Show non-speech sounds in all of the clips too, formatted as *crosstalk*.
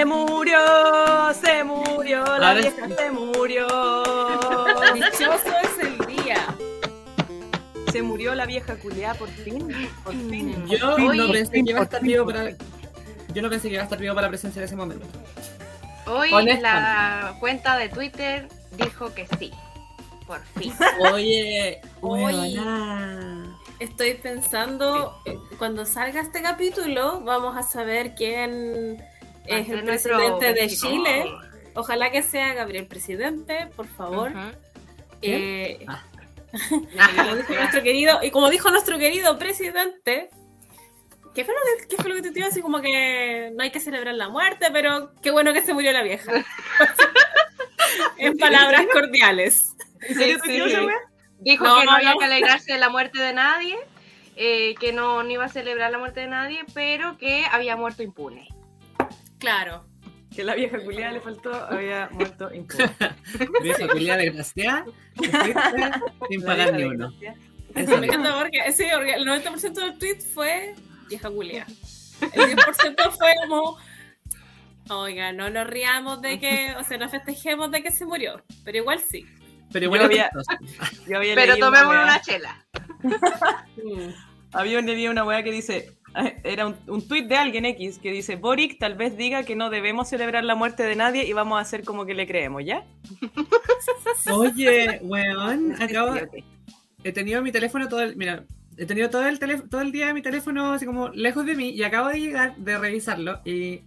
Se murió, se murió, la vieja se murió. Dichoso es el día. Se murió la vieja culiada por fin. Por fin. Yo Por fin. no pensé que iba a estar vivo para. Yo no pensé que iba a estar vivo para presenciar ese momento. Hoy la cuenta de Twitter dijo que sí. Por fin. Oye, Oye. huevona. Estoy pensando, cuando salga este capítulo, vamos a saber quién es el presidente de. Chile. Ojalá que sea Gabriel Presidente, por favor. Eh, *laughs* Ah. como dijo nuestro *laughs* querido, y como dijo nuestro querido presidente, ¿qué fue lo que, qué fue lo que te dijo? Así como que no hay que celebrar la muerte, pero qué bueno que se murió la vieja. *laughs* en palabras cordiales. ¿En serio Sí, sí. Dijo No, que no no, había no. que alegrarse de la muerte de nadie, eh, que no, no iba a celebrar la muerte de nadie, pero que había muerto impune. Claro. Que la vieja culiada le faltó, había muerto impune. *laughs* Vieja culiada desgraciada. Sin pagar ni uno. Eso Me encanta porque, el 90% del tweet fue vieja culia. El 10% fue como, oiga, no nos riamos de que, o sea, no festejemos de que se murió, pero igual sí. Pero igual había- chistoso. Yo había Pero tomemos una chela. *laughs* Había leído una weá que dice, *laughs* era un, un tuit de alguien X que dice, Boric tal vez diga que no debemos celebrar la muerte de nadie y vamos a hacer como que le creemos, ¿ya? *laughs* Oye, weón, *laughs* acabo. He tenido mi teléfono todo el. Mira, he tenido todo el, teléfono todo el día mi teléfono así como lejos de mí y acabo de llegar de revisarlo y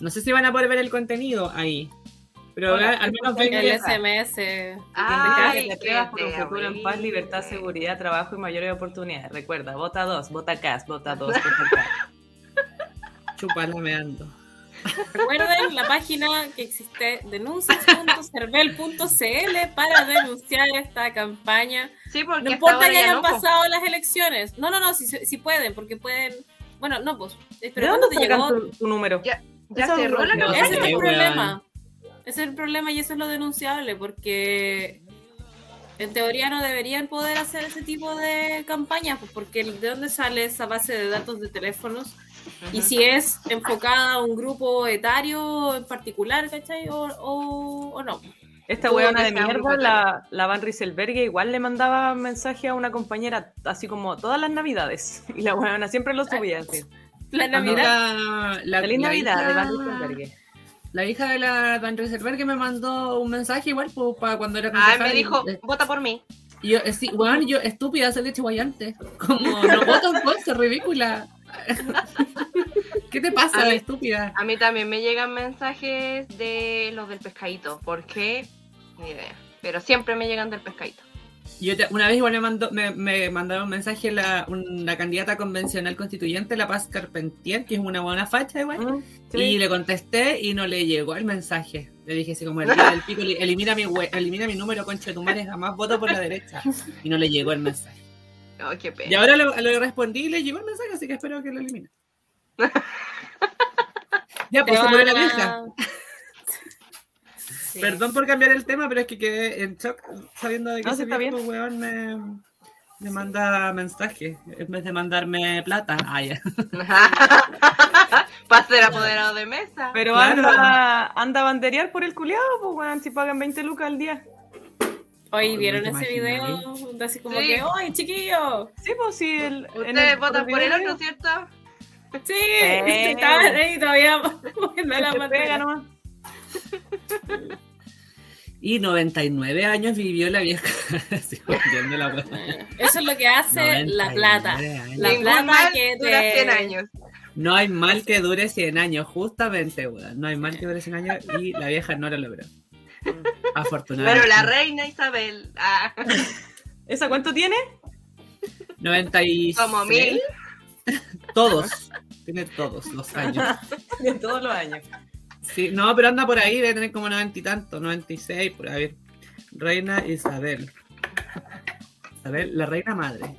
no sé si van a poder ver el contenido ahí. Pero Hola, al menos ven El. SMS. Ay, que te qué atrevas por un futuro en paz, libertad, seguridad, trabajo y mayores oportunidades. Recuerda, vota dos, vota CAS, vota dos, vota CAS. *laughs* Chuparla me ando. Recuerden la página que existe denuncias.cervel.cl para denunciar esta campaña. Sí, porque No importa que ya hayan pasado las elecciones. No, no, no, si, si pueden, porque pueden. Bueno, no, pues. ¿De Pero dónde ¿cuándo te llegó? tu, tu número? Ya, ya cerró es la que- Ese campaña. es el problema. Ese es el problema y eso es lo denunciable, porque en teoría no deberían poder hacer ese tipo de campañas, pues porque ¿de dónde sale esa base de datos de teléfonos? Y si es enfocada a un grupo etario en particular, ¿cachai? O, o, o no. Esta que de mierda, la, la Van Rieselberghe, igual le mandaba mensaje a una compañera así como todas las navidades. *laughs* Y la weona siempre lo subía así. La A mí Navidad. La, la, Feliz la Navidad hija- de Van Rieselberghe. La hija de la Van Rieselberg que me mandó un mensaje igual pues, para cuando era concejal me dijo, eh, vota por mí. Y yo, eh, sí, weón, yo estúpida, soy de Chihuayante. Como, no *laughs* voto Ponce, ridícula. *laughs* ¿Qué te pasa, A mí- estúpida? A mí también me llegan mensajes de los del pescadito. ¿Por qué? Ni idea. Pero siempre me llegan del pescadito. Yo te- una vez igual me, mandó, me, me mandaron un mensaje la, una candidata convencional constituyente, La Paz Carpentier, que es una buena facha igual. Sí. Y le contesté y no le llegó el mensaje. Le dije así como el día del pico, li- elimina mi, elimina mi número, concha de tu madre, jamás voto por la derecha. Y no le llegó el mensaje. *laughs* Oh, qué pena. Y ahora lo, lo respondí y le llegó el mensaje, así que espero que lo elimine. *laughs* ya, pues se murió la a- vieja. Sí. Perdón por cambiar el tema, pero es que quedé en shock sabiendo de que No, ese está viejo bien. weón me, me manda mensajes en vez de mandarme plata. Ah, ya. *laughs* Para ser apoderado de mesa. Pero Claro. anda, anda a banderear por el culiado, pues weón, si pagan 20 lucas al día. Hoy Ay, vieron ¿te ese video de así como Sí. que, ¡ay, chiquillo! Sí, pues sí. El, Ustedes votan por el otro, ¿cierto? Sí, Eh. *laughs* estaban ahí todavía *laughs* la pega nomás. Y 99 años vivió la vieja. *laughs* La. Eso es lo que hace la 99 plata. años. La Ningún plata mal que dura te- 100 años. No hay mal que dure 100 años, justamente, weón. No hay mal que dure 100 años y la vieja no lo logró. Afortunadamente. Pero la reina Isabel, ah, *laughs* ¿Esa cuánto tiene? 96. como mil. Todos. Tiene todos los años. *laughs* De todos los años. Sí, no, pero anda por ahí, debe tener como 90 y tanto, 96, por ahí. Reina Isabel. Isabel, la reina madre.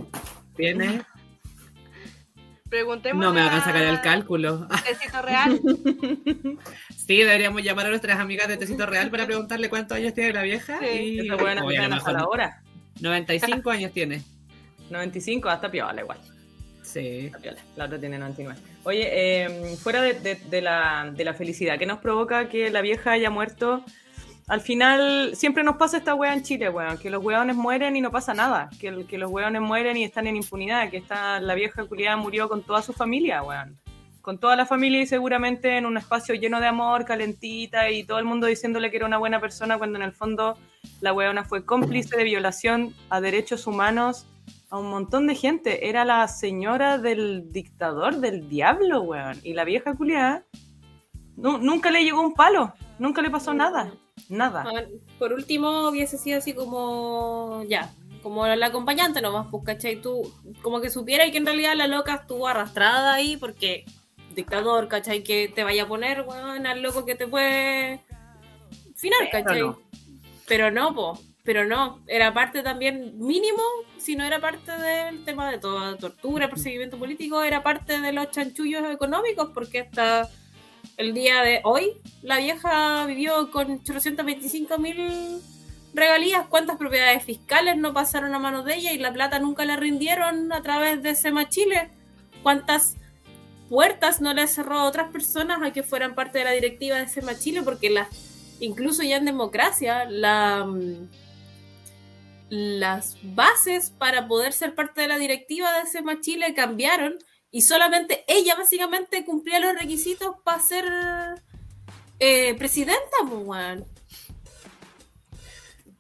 Tiene. Preguntemos. No me hagan sacar el cálculo. Tecito real. *laughs* Sí, deberíamos llamar a nuestras amigas de Tecito Real para preguntarle cuántos años tiene la vieja. Sí, y weona Oye, a la hora. 95 años tiene. 95 hasta piola igual. Sí. La otra tiene 99. Oye, eh, fuera de, la, de la felicidad que nos provoca que la vieja haya muerto, al final siempre nos pasa esta wea en Chile, weón, que los weones mueren y no pasa nada, que, que los weones mueren y están en impunidad, que está, la vieja culiada murió con toda su familia, weón. Con toda la familia y seguramente en un espacio lleno de amor, calentita y todo el mundo diciéndole que era una buena persona cuando en el fondo la weona fue cómplice de violación a derechos humanos a un montón de gente. Era la señora del dictador, del diablo, weón. Y la vieja culiada nu- nunca le llegó un palo, nunca le pasó nada, nada. A ver, por último, hubiese sido así como. Ya. Como la acompañante nomás, pues, ¿cachai? Tú, como que supiera que en realidad la loca estuvo arrastrada ahí porque dictador, ¿cachai? Que te vaya a poner, weón, al loco que te puede finar, Pero ¿cachai? no. Pero no, po. Pero no. Era parte también, mínimo, si no era parte del tema de toda tortura, perseguimiento político, era parte de los chanchullos económicos, porque hasta el día de hoy la vieja vivió con 825 mil regalías. ¿Cuántas propiedades fiscales no pasaron a manos de ella y la plata nunca la rindieron a través de Sema Chile? ¿Cuántas puertas no le cerró a otras personas a que fueran parte de la directiva de Sema Chile? Porque las, incluso ya en democracia, la, mm, las bases para poder ser parte de la directiva de Sema Chile cambiaron y solamente ella básicamente cumplía los requisitos para ser eh, presidenta, pues, weón.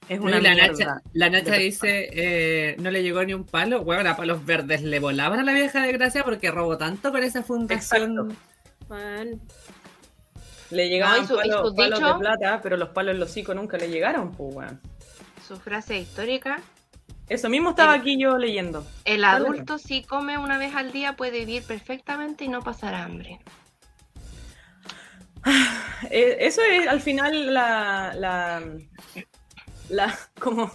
Es No, una la. Nacha, la Nacha de dice, eh, no le llegó ni un palo. Bueno, a palos verdes le volaban a la vieja desgracia porque robó tanto con esa fundación. Le llegaban No, y palos, de plata, pero los palos en los hocico nunca le llegaron, pues, weón. Su frase histórica. Eso mismo estaba aquí yo leyendo. El Dale. adulto si come una vez al día puede vivir perfectamente y no pasar hambre. Eh, eso es al final la, la, la- como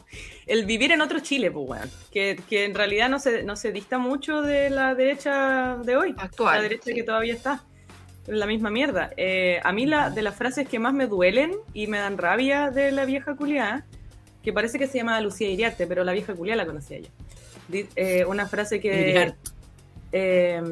el vivir en otro Chile, pues, weón. Que, que en realidad no se, no se dista mucho de la derecha de hoy. Actual, La derecha sí. que todavía está. La misma mierda. Eh, a mí la, de las frases que más me duelen y me dan rabia de la vieja culiada, que parece que se llama Lucía Iriarte, pero la vieja culiada la conocía yo. Eh, una frase que... Eh,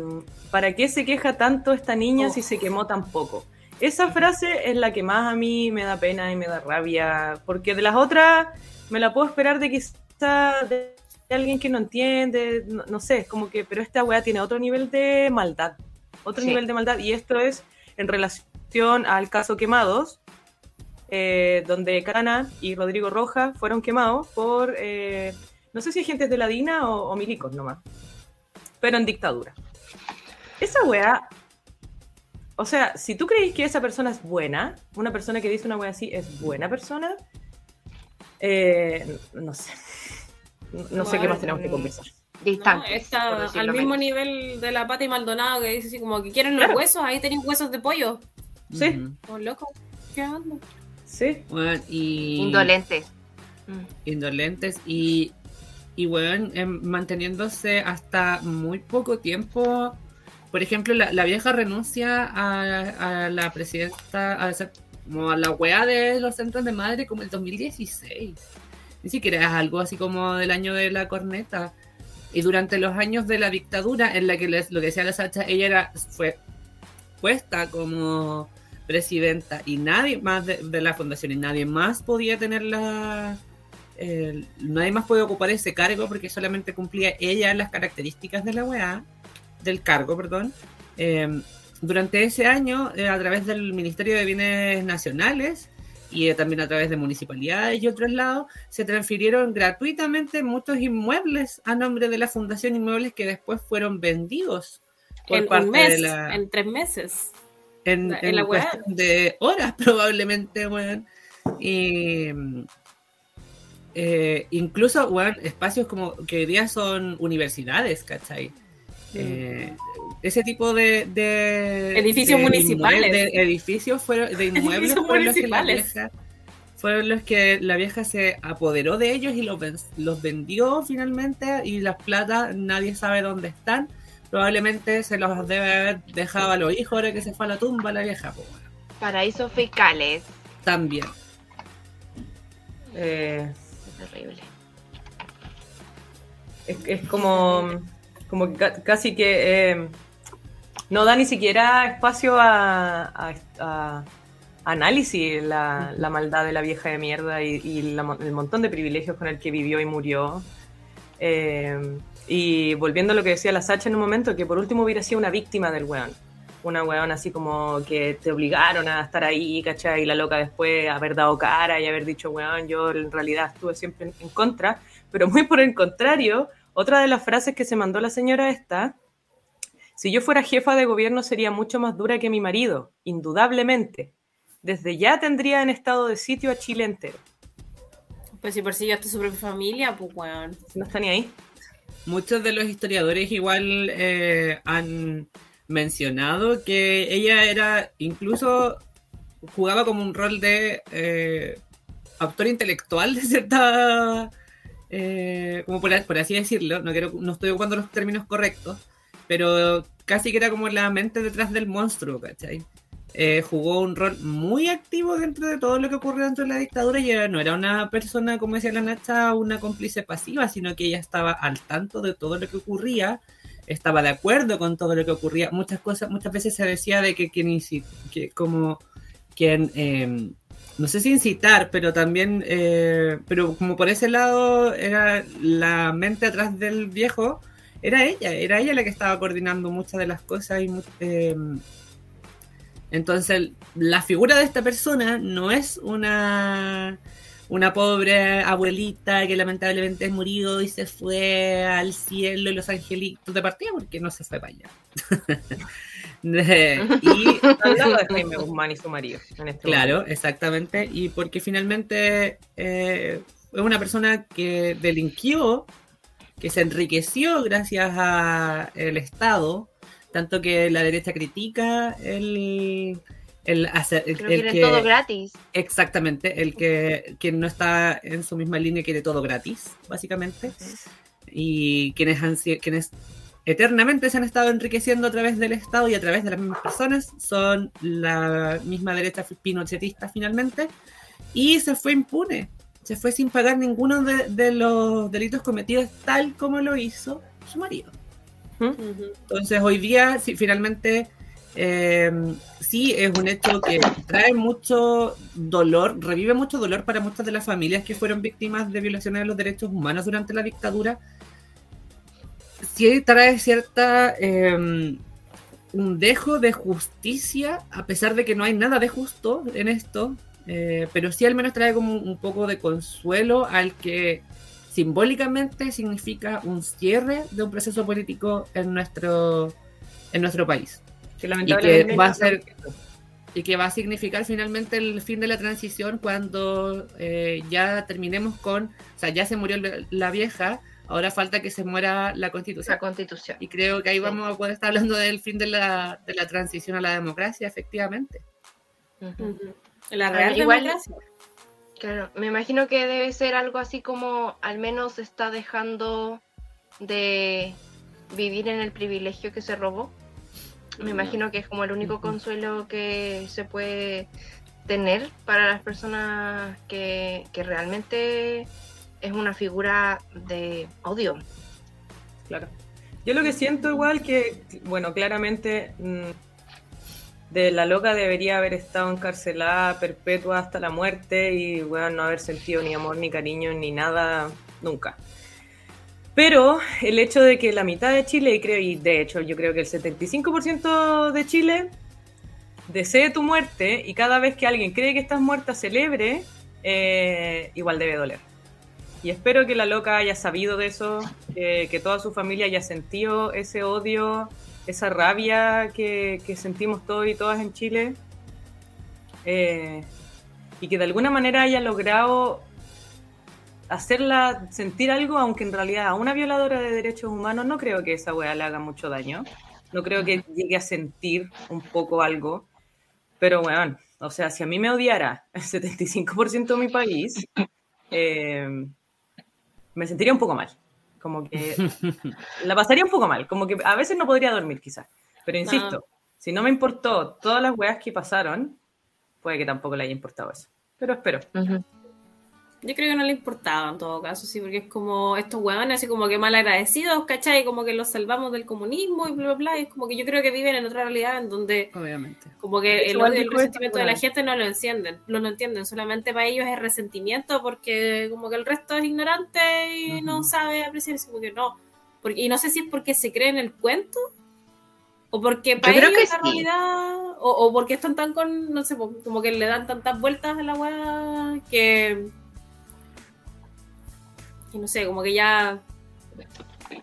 ¿Para qué se queja tanto esta niña Oh. si se quemó tan poco? Esa frase es la que más a mí me da pena y me da rabia, porque de las otras me la puedo esperar de quizá de, de alguien que no entiende, no, no sé, como que, pero esta weá tiene otro nivel de maldad, otro Sí. nivel de maldad, y esto es en relación al caso Quemados, eh, donde Cana y Rodrigo Roja fueron quemados por, eh, no sé si agentes de la DINA o, o milicos nomás, pero en dictadura. Esa weá, o sea, si tú crees que esa persona es buena, una persona que dice una weá así es buena persona, eh, no sé. No, no sé qué más tenemos que conversar. No, Distante. está al mismo nivel de la Pati Maldonado que dice así como que quieren los Claro. huesos, ahí tenéis huesos de pollo. Sí. Oh, loco, ¿qué onda? Sí. Bueno, y... Indolentes. Mm. indolentes y, y bueno, em, manteniéndose hasta muy poco tiempo. Por ejemplo, la, la vieja renuncia a, a la presidenta, a, ser- como a la wea de los centros de madre como el 2016. Ni siquiera es algo así como del año de la corneta. Y durante los años de la dictadura, en la que les- lo que decía la Sacha, ella era, fue puesta como presidenta y nadie más de, de la fundación y nadie más podía tener la, eh, nadie más puede ocupar ese cargo porque solamente cumplía ella las características de la weá, del cargo, perdón. Eh, durante ese año, eh, a través del Ministerio de Bienes Nacionales y eh, también a través de municipalidades y otros lados, se transfirieron gratuitamente muchos inmuebles a nombre de la Fundación Inmuebles que después fueron vendidos por En parte un mes, de la en tres meses. En, La- en en la weá. cuestión de horas *laughs* probablemente, weón. Y eh, incluso, weón, espacios como que hoy día son universidades, ¿cachai? Eh, ese tipo de, de- Edificios de municipales. de edificios fueron de *laughs* inmuebles Edificios fueron los que la vieja fueron los que la vieja se apoderó de ellos y los, los vendió finalmente y las plata nadie sabe dónde están probablemente se los debe haber dejado a los hijos ahora que se fue a la tumba la vieja pues, bueno, Paraísos fiscales. también Eh, Es terrible. es, es como, como que casi que eh, no da ni siquiera espacio a, a- a análisis la, la maldad de la vieja de mierda y, y la el montón de privilegios con el que vivió y murió. Eh, y volviendo a lo que decía la Sacha en un momento, que por último hubiera sido una víctima del weón. Una weón así como que te obligaron a estar ahí, ¿cachai? Y la loca después haber dado cara y haber dicho, weón, yo en realidad estuve siempre en, contra. Pero muy por el contrario, otra de las frases que se mandó la señora esta, si yo fuera jefa de gobierno sería mucho más dura que mi marido, indudablemente. Desde ya tendría en estado de sitio a Chile entero. Pues si persigue hasta su propia familia, pues weón. No está ni ahí. Muchos de los historiadores igual eh, han mencionado que ella era incluso jugaba como un rol de eh, autor intelectual de cierta eh, como por, así decirlo no quiero no estoy ocupando los términos correctos pero casi que era como la mente detrás del monstruo ¿cachai? Eh, jugó un rol muy activo dentro de todo lo que ocurrió dentro de la dictadura y era- no era una persona, como decía la Nacha, una cómplice pasiva, sino que ella estaba al tanto de todo lo que ocurría, estaba de acuerdo con todo lo que ocurría. Muchas cosas, muchas veces se decía de que quien que como quien eh, no sé si incitar, pero también, eh, pero como por ese lado era la mente atrás del viejo, era ella, era ella la que estaba coordinando muchas de las cosas y eh, entonces, la figura de esta persona no es una, una pobre abuelita que lamentablemente murió y se fue al cielo y los angelitos de partida porque no se fue para allá. *laughs* De- y *laughs* Jaime *laughs* Guzmán y su marido. En este Claro, exactamente. Y porque finalmente eh, es una persona que delinquió, que se enriqueció gracias al Estado, tanto que la derecha critica el, el hacer... el- el que todo gratis. Exactamente, el que quien no está en su misma línea quiere todo gratis, básicamente. Y quienes, han, quienes eternamente se han estado enriqueciendo a través del Estado y a través de las mismas personas son la misma derecha pinochetista finalmente. Y se fue impune, se fue sin pagar ninguno de, de los delitos cometidos tal como lo hizo su marido. Entonces hoy día, sí, finalmente, eh, sí es un hecho que trae mucho dolor, revive mucho dolor para muchas de las familias que fueron víctimas de violaciones de los derechos humanos durante la dictadura. Sí trae cierta eh, un dejo de justicia, a pesar de que no hay nada de justo en esto, eh, pero sí al menos trae como un poco de consuelo al que simbólicamente significa un cierre de un proceso político en nuestro, en nuestro país. Que Y lamentablemente que va a ser y que va a significar finalmente el fin de la transición cuando eh, ya terminemos con, o sea, ya se murió la, vieja, ahora falta que se muera la constitución. La constitución. Y creo que ahí Sí. vamos a poder estar hablando del fin de la, de la transición a la democracia, efectivamente. La Ah, real igual- democracia. Claro, me imagino que debe ser algo así como al menos está dejando de vivir en el privilegio que se robó. Me imagino que es como el único consuelo que se puede tener para las personas que, que realmente es una figura de odio. Claro. Yo lo que siento igual que, bueno, claramente mm, de la loca debería haber estado encarcelada perpetua hasta la muerte y, bueno, no haber sentido ni amor, ni cariño, ni nada, nunca. Pero el hecho de que la mitad de Chile, y creo, y de hecho yo creo que el 75% de Chile desee tu muerte y cada vez que alguien cree que estás muerta celebre, eh, igual debe doler. Y espero que la loca haya sabido de eso, que, que toda su familia haya sentido ese odio, esa rabia que, que sentimos todos y todas en Chile. Eh, y que de alguna manera haya logrado hacerla sentir algo, aunque en realidad a una violadora de derechos humanos no creo que esa weá le haga mucho daño. No creo que llegue a sentir un poco algo. Pero bueno, o sea, si a mí me odiara el 75% de mi país, eh, me sentiría un poco mal. Como que *laughs* la pasaría un poco mal. Como que a veces no podría dormir, quizás. Pero insisto, si no me importó todas las weas que pasaron, puede que tampoco le haya importado eso. Pero espero. Yo creo que no le importaba en todo caso, sí, porque es como estos huevones así como que mal agradecidos, ¿cachai? Como que los salvamos del comunismo y bla, bla, bla. Y es como que yo creo que viven en otra realidad en donde Obviamente. como que el resentimiento de la gente no lo encienden, no lo entienden, solamente para ellos es resentimiento porque como que el resto es ignorante y no sabe apreciarse, porque no. Porque, y no sé si es porque se creen el cuento o porque para ellos que la sí. realidad o, o porque están tan con, no sé, como que le dan tantas vueltas a la weá que no sé, como que ya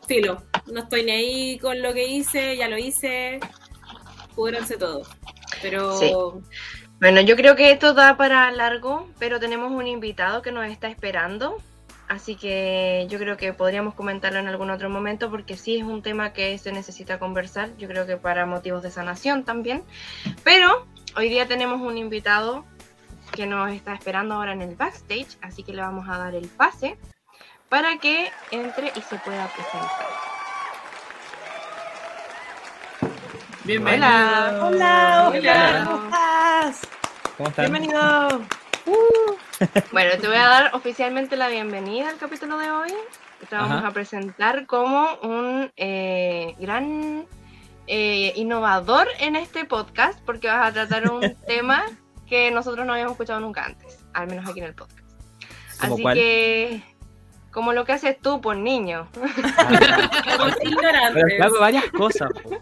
filo, no estoy ni ahí con lo que hice, ya lo hice, pudranse todo. Pero. Bueno, yo creo que esto da para largo, pero tenemos un invitado que nos está esperando. Así que yo creo que podríamos comentarlo en algún otro momento porque sí es un tema que se necesita conversar, yo creo que para motivos de sanación también. Pero hoy día tenemos un invitado que nos está esperando ahora en el backstage, así que le vamos a dar el pase para que entre y se pueda presentar. Bienvenido. Hola. Hola, Oscar, Hola. ¿cómo estás? ¿Cómo están? Bienvenido. Bueno, te voy a dar oficialmente la bienvenida al capítulo de hoy. Te vamos Ajá. a presentar como un eh, gran eh, innovador en este podcast, porque vas a tratar un *laughs* tema que nosotros no habíamos escuchado nunca antes, al menos aquí en el podcast. ¿Cómo Así cuál? que, como lo que haces tú por niño. Pero ignorantes. claro, varias cosas. po.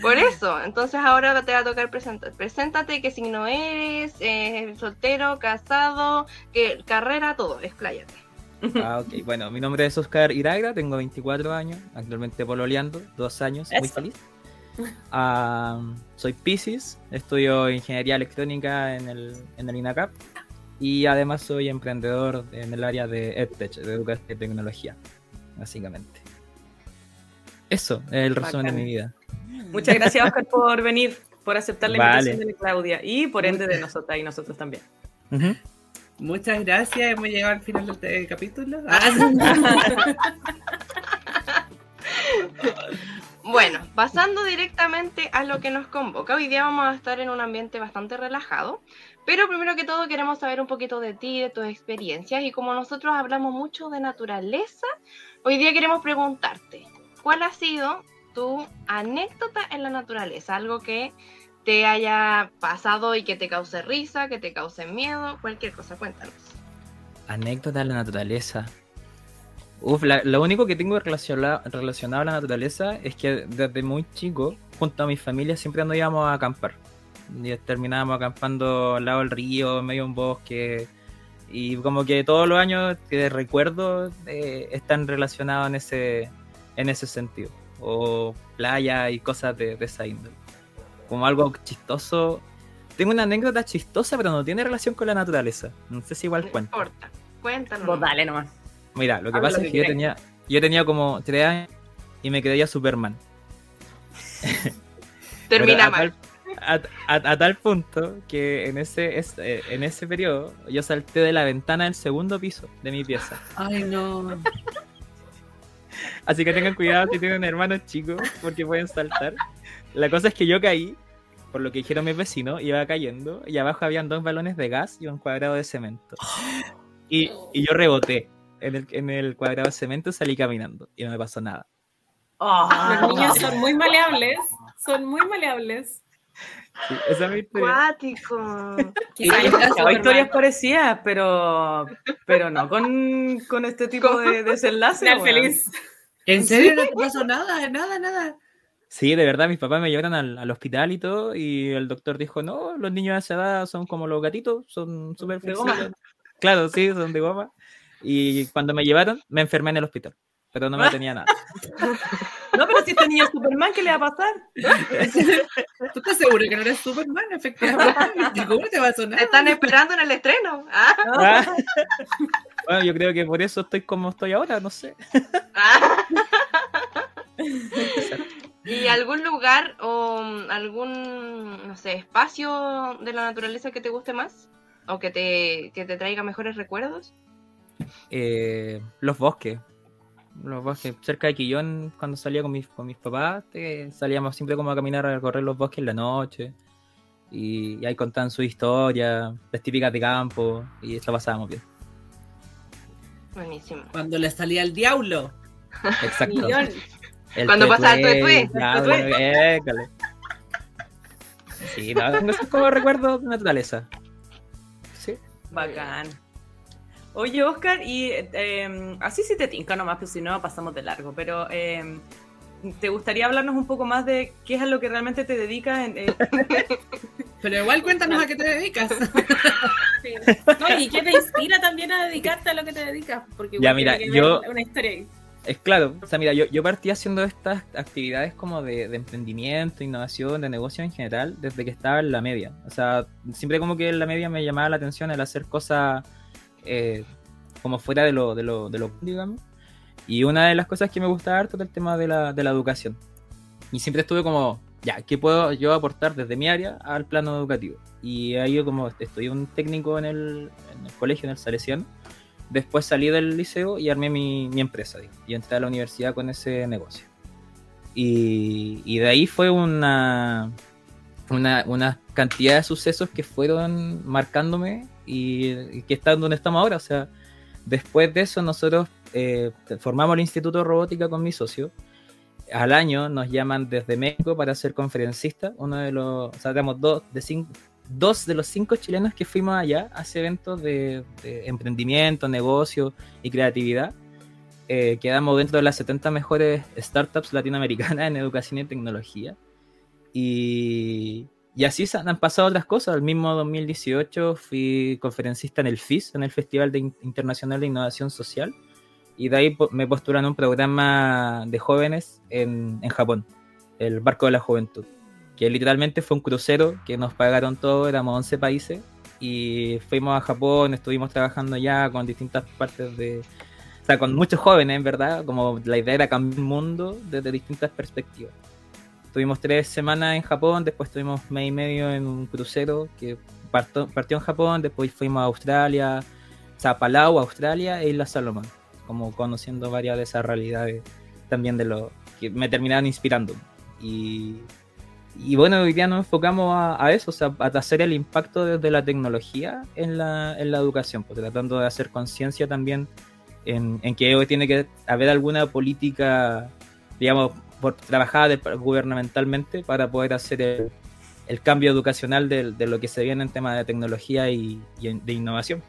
Por eso, entonces ahora te va a tocar presentar. Preséntate, qué signo eres, eh, soltero, casado, qué carrera, todo, expláyate. Ah, ok. Bueno, mi nombre es Oscar Iragra, tengo 24 años, actualmente pololeando, dos años, muy feliz. Ah, soy Pisces, estudio ingeniería electrónica en el, en el INACAP y además soy emprendedor en el área de EdTech, de educación y tecnología, básicamente. Eso es el resumen de Bacán. mi vida. Muchas gracias, Oscar, por venir, por aceptar la Vale. invitación de Claudia y por ende de nosotras y nosotros también. Muchas gracias, hemos llegado al final del del capítulo. *laughs* Ah, Bueno, pasando directamente a lo que nos convoca, hoy día vamos a estar en un ambiente bastante relajado, pero primero que todo queremos saber un poquito de ti, de tus experiencias, y como nosotros hablamos mucho de naturaleza, hoy día queremos preguntarte, ¿cuál ha sido tu anécdota en la naturaleza? Algo que te haya pasado y que te cause risa, que te cause miedo, cualquier cosa, cuéntanos. Anécdota de la naturaleza. Uf, lo único que tengo relaciona- relacionado a la naturaleza es que desde muy chico, junto a mi familia, siempre nos a acampar. Y terminábamos acampando al lado del río, en medio de un bosque. Y como que todos los años que recuerdo eh, están relacionados en ese, en ese sentido. O playa y cosas de, de esa índole. Como algo chistoso. Tengo una anécdota chistosa, pero no tiene relación con la naturaleza. No sé si igual No cuenta. importa, cuéntanos. Vos dale nomás. Mira, lo que Habla pasa lo es que yo tenía, yo tenía como tres años y me creía Superman. Termina mal. tal- A, a- a tal punto que en ese, es- eh, en ese periodo yo salté de la ventana del segundo piso de mi pieza. Ay, no. Así que tengan cuidado si tienen hermanos chicos porque pueden saltar. La cosa es que yo caí, por lo que dijeron mis vecinos, iba cayendo y abajo habían dos balones de gas y un cuadrado de cemento. Y, y yo reboté en el, en el cuadrado de cemento y salí caminando y no me pasó nada. Ah. Los niños son muy maleables, son muy maleables. Sí, esa es mi historia. Cuático. *laughs* Hay historias parecidas, pero, pero no con, con este tipo de desenlace. Weón. feliz. ¿En serio no te pasó nada? Nada, nada. Sí, de verdad, mis papás me llevaron al, al hospital y todo, y el doctor dijo, no, los niños de esa edad son como los gatitos, son súper De goma. flexibles. Claro, sí, son de goma. Y cuando me llevaron, me enfermé en el hospital, pero no me *laughs* tenía nada. No, pero si este niño es Superman, ¿qué le va a pasar? ¿Tú estás seguro que no eres Superman? Efectivamente. ¿Cómo te va a sonar? Te están esperando en el estreno. ¿ah? Ah. Bueno, yo creo que por eso estoy como estoy ahora, no sé. Ah. ¿Y algún lugar o mm, algún, no sé, espacio de la naturaleza que te guste más? ¿O que te, que te traiga mejores recuerdos? Eh, los bosques. Los bosques. Cerca de Quillón, cuando salía con mis, con mis papás, eh, salíamos siempre como a caminar a recorrer los bosques en la noche. Y, y ahí contaban su historia, las típicas de campo, y eso pasábamos bien. Buenísimo. Cuando le salía el diablo. Exacto. *laughs* El Cuando pasa el écale. Sí, no, esos como recuerdos de naturaleza. Sí. Bacán. Oye, Oscar, y eh, así sí te tinca nomás, pues si no pasamos de largo, pero eh, ¿te gustaría hablarnos un poco más de qué es a lo que realmente te dedicas? En, eh, *laughs* Pero igual cuéntanos a qué te dedicas. *laughs* Sí. No, ¿Y qué te inspira también a dedicarte a lo que te dedicas? Porque Ya, igual mira, tiene que ver yo- Una historia ahí. Es claro, o sea, mira, yo, yo partí haciendo estas actividades como de, de emprendimiento, innovación, de negocio en general, desde que estaba en la media. O sea, siempre como que en la media me llamaba la atención el hacer cosas eh, como fuera de lo, de lo, de lo, digamos. Y una de las cosas que me gustaba harto era el tema de la, de la educación. Y siempre estuve como, ya, ¿qué puedo yo aportar desde mi área al plano educativo? Y ahí yo como estudié un técnico en el, en el colegio, en el Salesiano. Después salí del liceo y armé mi, mi empresa. digo, y entré a la universidad con ese negocio. Y, y de ahí fue una, una, una cantidad de sucesos que fueron marcándome y, y que están donde estamos ahora. O sea, después de eso nosotros eh, formamos el Instituto de Robótica con mi socio. Al año nos llaman desde México para ser conferencista. Uno de los, o sea, éramos dos de cinco, dos de los cinco chilenos que fuimos allá a ese evento de, de emprendimiento, negocio y creatividad. Eh, quedamos dentro de las 70 mejores startups latinoamericanas en educación y tecnología. Y, y así han pasado otras cosas. El mismo 2018 fui conferencista en el FIS, en el Festival de In- Internacional de Innovación Social. Y de ahí me postulan un programa de jóvenes en, en Japón, el Barco de la Juventud que literalmente fue un crucero que nos pagaron todo, éramos 11 países y fuimos a Japón, estuvimos trabajando ya con distintas partes de, o sea, con muchos jóvenes, en verdad, como la idea era cambiar el mundo desde distintas perspectivas. Tuvimos tres semanas en Japón, después tuvimos mes y medio en un crucero que partió, partió en Japón, después fuimos a Australia, o sea, Palau, Australia e Islas Salomón, como conociendo varias de esas realidades también de lo que me terminaron inspirando. Y y bueno, hoy día nos enfocamos a, a eso, o sea, a hacer el impacto desde la tecnología en la, en la educación, pues, tratando de hacer conciencia también en, en que tiene que haber alguna política, digamos, por, trabajada de- gubernamentalmente para poder hacer el, el cambio educacional de, de lo que se viene en temas de tecnología y, y de innovación.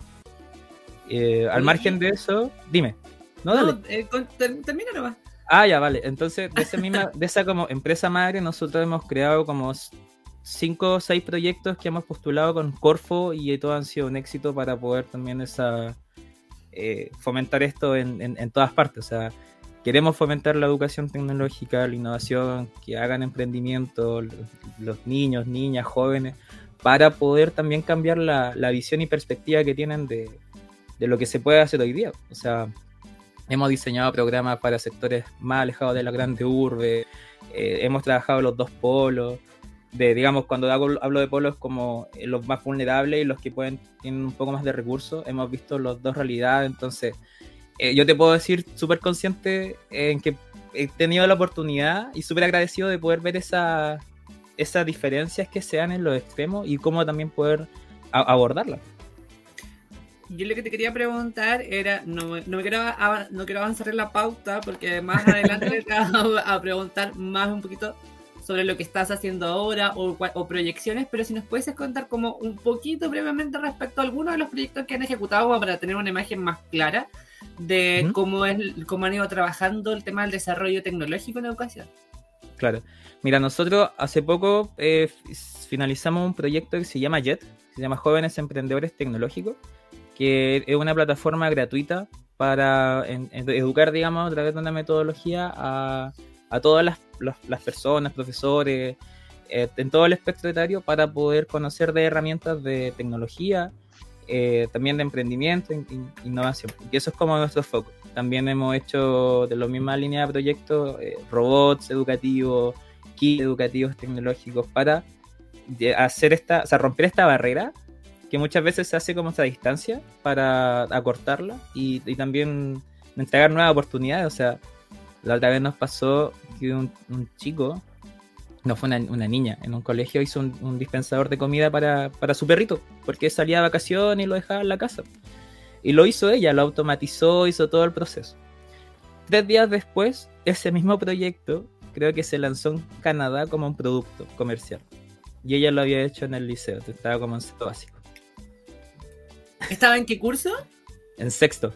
Eh, al margen de eso, dime. No, dale. No, eh, con- termina nomás. Ah, ya, vale. Entonces, de esa misma, de esa como empresa madre, nosotros hemos creado como cinco o seis proyectos que hemos postulado con Corfo y todos han sido un éxito para poder también esa eh, fomentar esto en, en- en todas partes. O sea, queremos fomentar la educación tecnológica, la innovación, que hagan emprendimiento los, niños, niñas, jóvenes, para poder también cambiar la, la visión y perspectiva que tienen de, de lo que se puede hacer hoy día. O sea, hemos diseñado programas para sectores más alejados de la grande urbe, eh, hemos trabajado los dos polos, de, digamos, cuando hago- hablo de polos como eh, los más vulnerables y los que pueden tienen un poco más de recursos, hemos visto las dos realidades, entonces eh, yo te puedo decir súper consciente en que he tenido la oportunidad y súper agradecido de poder ver esa, esas diferencias que se dan en los extremos y cómo también poder abordarlas. Yo lo que te quería preguntar era, no, no me quiero, no quiero avanzar en la pauta porque más *laughs* adelante te voy a, preguntar más un poquito sobre lo que estás haciendo ahora o, o proyecciones, pero si nos puedes contar como un poquito brevemente respecto a algunos de los proyectos que han ejecutado para tener una imagen más clara de cómo, es, cómo han ido trabajando el tema del desarrollo tecnológico en educación. Claro. Mira, nosotros hace poco eh, finalizamos un proyecto que se llama JET, que se llama Jóvenes Emprendedores Tecnológicos, que es una plataforma gratuita para en- en- educar, digamos, a través de una metodología a, a todas las, las- las personas, profesores, eh, en todo el espectro etario para poder conocer de herramientas de tecnología, eh, también de emprendimiento, in- innovación. Y eso es como nuestro foco. También hemos hecho de la misma línea de proyectos eh, robots educativos, kits educativos tecnológicos para hacer esta, o sea, romper esta barrera que muchas veces se hace como esta distancia para acortarla y, también entregar nuevas oportunidades. O sea, la otra vez nos pasó que un chico, no fue una, una niña, en un colegio hizo un, un dispensador de comida para, para su perrito, porque salía de vacaciones y lo dejaba en la casa. Y lo hizo ella, lo automatizó, hizo todo el proceso. Tres días después, ese mismo proyecto creo que se lanzó en Canadá como un producto comercial. Y ella lo había hecho en el liceo, estaba como en sexto básico. ¿Estaba en qué curso? En sexto.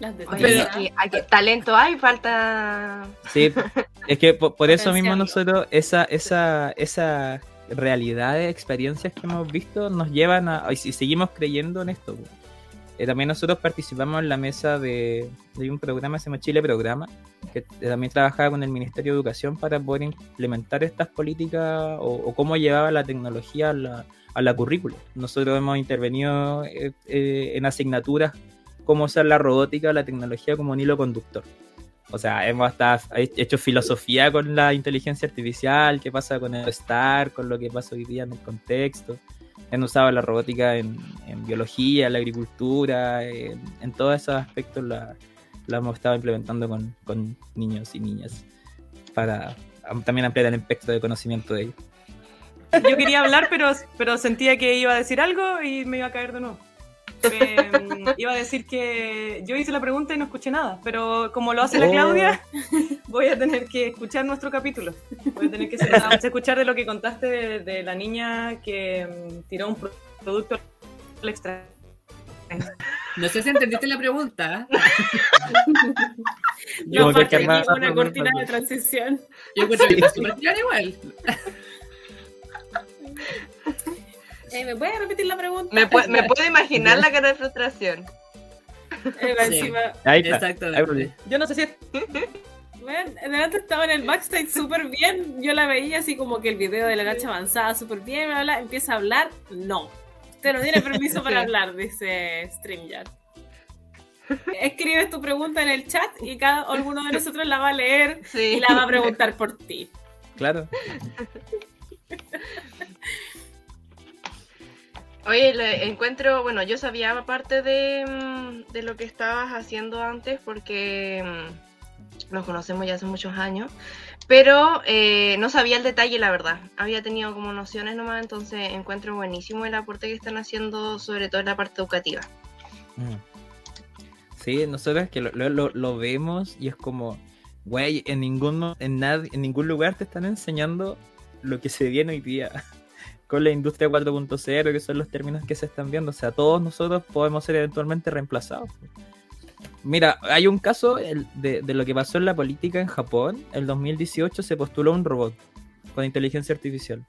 Las de Oye, aquí, aquí talento hay, falta. Sí, es que por, por eso mismo nosotros, esa, esa, esa realidades, experiencias que hemos visto, nos llevan a. Y si seguimos creyendo en esto. Eh, también nosotros participamos en la mesa de, de un programa, se llama Chile Programa, que también trabajaba con el Ministerio de Educación para poder implementar estas políticas o, o cómo llevaba la tecnología a la, a la currícula. Nosotros hemos intervenido eh, eh, en asignaturas cómo usar la robótica o la tecnología como un hilo conductor. O sea, hemos hasta hecho filosofía con la inteligencia artificial, qué pasa con el STAR, con lo que pasa hoy día en el contexto. Han usado la robótica en, en biología, en la agricultura, en, en todos esos aspectos la, la hemos estado implementando con, con niños y niñas para am- también ampliar el espectro de conocimiento de ellos. Yo quería hablar, pero, pero sentía que iba a decir algo y me iba a caer de nuevo. Me- iba a decir que yo hice la pregunta y no escuché nada, pero como lo hace la Oh. Claudia, *laughs* voy a tener que escuchar nuestro capítulo. Voy a tener que *laughs* escuchar de lo que contaste de, de la niña que mm, tiró un pro- producto al extra. No sé si entendiste la pregunta. *laughs* No falta una cortina de transición. Yo encuentro que está súper igual. Eh, ¿Me puedes repetir la pregunta? Me, pu- me puedo imaginar *laughs* la cara de frustración. Eh, Sí. encima, Ahí está. Exactamente. Yo no sé si es *laughs* Ven, delante estaba en el backstage súper bien. Yo la veía así como que el video de la gacha avanzaba súper bien. bla, bla, empieza a hablar. No. Usted no tiene permiso para *laughs* hablar, dice StreamYard. Escribes tu pregunta en el chat y cada alguno de nosotros la va a leer Sí. y la va a preguntar por ti. Claro. Oye, le encuentro, bueno, yo sabía aparte de, mm, de lo que estabas haciendo antes porque mm, nos conocemos ya hace muchos años, pero eh, no sabía el detalle, la verdad. Había tenido como nociones nomás, entonces encuentro buenísimo el aporte que están haciendo, sobre todo en la parte educativa. Mm. Sí, nosotros que lo, lo- vemos y es como, güey, en ningún, en, nad- en ningún lugar te están enseñando lo que se viene hoy día *laughs* con la industria 4.0, que son los términos que se están viendo. O sea, todos nosotros podemos ser eventualmente reemplazados. Mira, hay un caso de, de lo que pasó en la política en Japón. En 2018 se postuló un robot con inteligencia artificial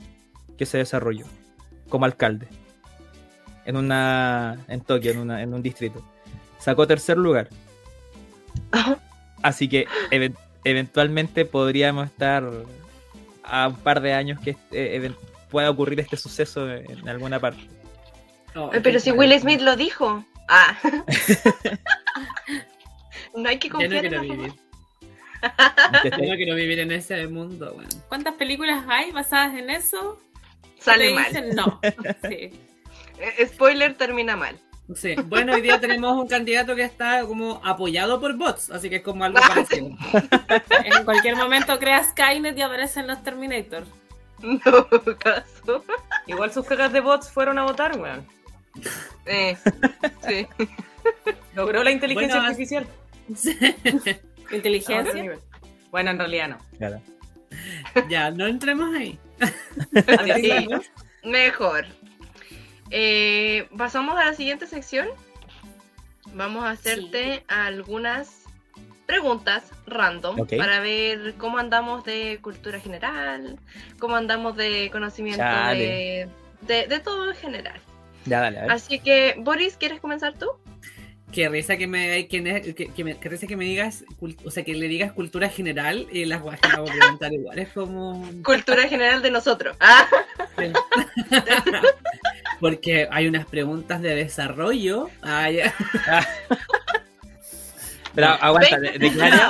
que se desarrolló como alcalde en una en Tokio, en, una, en un distrito. Sacó tercer lugar. Así que even- eventualmente podríamos estar a un par de años que even- pueda ocurrir este suceso en, en alguna parte. Oh, Eh, Pero si Will Smith lo dijo. Ah. *laughs* no hay que no confiar en quiero la vivir. Ya no quiero vivir en ese mundo, weón. ¿Cuántas películas hay basadas en eso? Sale mal. dicen no. *laughs* Sí. Eh, Spoiler termina mal. Sí. Bueno, hoy día tenemos un candidato que está como apoyado por bots, así que es como algo Ah, parecido. En cualquier momento creas Skynet y aparecen los Terminator. No *laughs* caso. Igual sus cagas de bots fueron a votar, weón. Eh, sí. Logró la inteligencia Bueno, artificial. *laughs* Inteligencia. Bueno, en realidad no. Claro. Ya, no entremos ahí. *laughs* Sí, mejor. Eh, pasamos a la siguiente sección. Vamos a hacerte algunas preguntas random para ver cómo andamos de cultura general, cómo andamos de conocimiento de, de, de todo en general. Ya, dale, a ver. Así que, Boris, ¿quieres comenzar tú? Qué risa que me, que, que, que me, risa que me digas, cul- o sea, que le digas cultura general y las guajas me hago preguntar igual. Es como. Cultura general de nosotros. *laughs* Ah, Porque hay unas preguntas de desarrollo. Ah, *laughs* ya. Pero aguanta, ¿de, de qué área?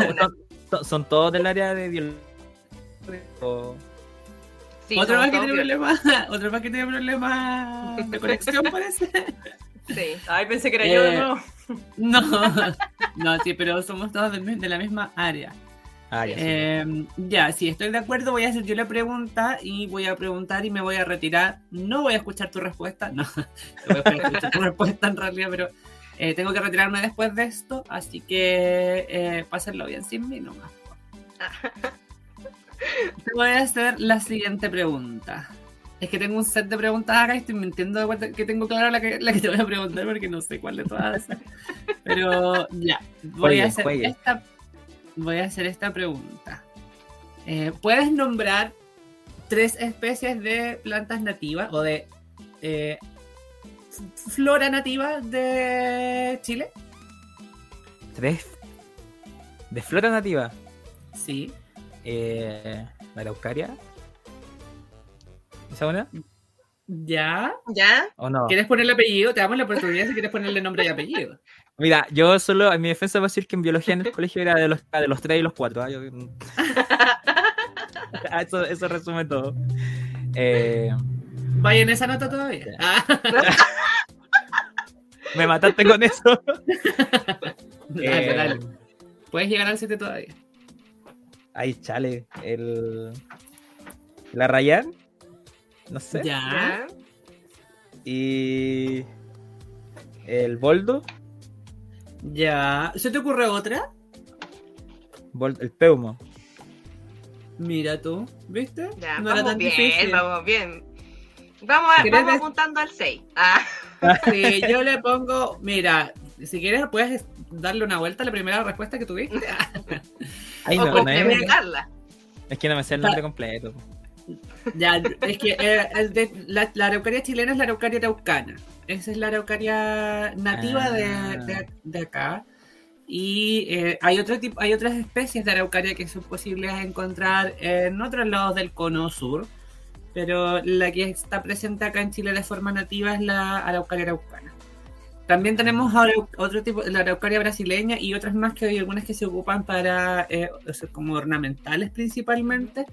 ¿Son, son- todos del área de biología? O- sí, otro más que tiene problemas. Otro más que tiene problemas de conexión, parece. Sí. Ay, pensé que era yo de Eh, nuevo. No, no, sí, pero somos todos de la misma área. Ah, ya. sí. Eh, ya, si estoy de acuerdo, voy a hacer yo la pregunta y voy a preguntar y me voy a retirar. No voy a escuchar tu respuesta, no, *laughs* no voy a escuchar tu respuesta en realidad, pero eh, tengo que retirarme después de esto, así que eh, pásenlo bien sin mí nomás. *laughs* Te voy a hacer la siguiente pregunta. Es que tengo un set de preguntas acá y estoy mintiendo de cuenta que tengo clara la que, la que te voy a preguntar porque no sé cuál de todas. Pero ya, voy Juegue, a hacer juegue. esta voy a hacer esta pregunta. Eh, ¿Puedes nombrar tres especies de plantas nativas o de eh, flora nativa de Chile? Tres. De flora nativa. Sí. Eh, la araucaria. ¿Esa una? ¿Ya? ¿Ya? ¿O no? ¿Quieres ponerle apellido? Te damos la oportunidad si quieres ponerle nombre y apellido. Mira, yo solo, en mi defensa voy a decir que en biología en el colegio era de los, de los tres y los cuatro. ¿ah? Yo- *laughs* Ah, eso, eso resume todo. Eh, Vaya en esa nota todavía. Ah, *laughs* me mataste con eso. *laughs* dale, Eh, dale. Puedes llegar al 7 todavía. Ay, chale. El. La Rayan. No sé. Ya. Y. El Boldo. Ya. ¿Se te ocurre otra? Bol- el Peumo. Mira tú, ¿viste? Ya, no era tan bien, difícil. vamos bien. Vamos, a, ¿Querés vamos des- apuntando al 6. Ah, *laughs* Sí, yo le pongo, mira, si quieres puedes darle una vuelta a la primera respuesta que tuviste. *laughs* Ay, o no, complementarla. Es que no me sé el nombre completo. Ya, es que eh, el de- la, la araucaria chilena es la araucaria araucana. Esa es la araucaria nativa de, Ah. de- de acá. Y eh, hay otro tipo, hay otras especies de araucaria que son posibles encontrar en otros lados del cono sur. Pero la que está presente acá en Chile de forma nativa es la araucaria araucana. También tenemos arau- otro tipo, la araucaria brasileña y otras más que hay algunas que se ocupan para, eh, o sea, como ornamentales principalmente.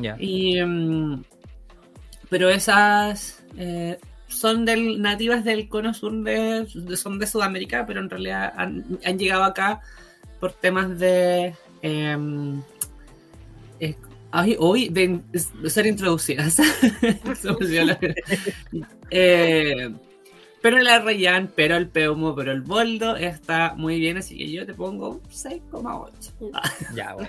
Ya. Y, mm, pero esas eh, son del, nativas del cono sur de, de- son de Sudamérica, pero en realidad han, han llegado acá por temas de em, eh, ay, hoy de ser introducidas. *laughs* Eh, pero la Rayan, pero el Peumo, pero el Boldo está muy bien, así que yo te pongo un 6,8. *laughs* Ya, bueno.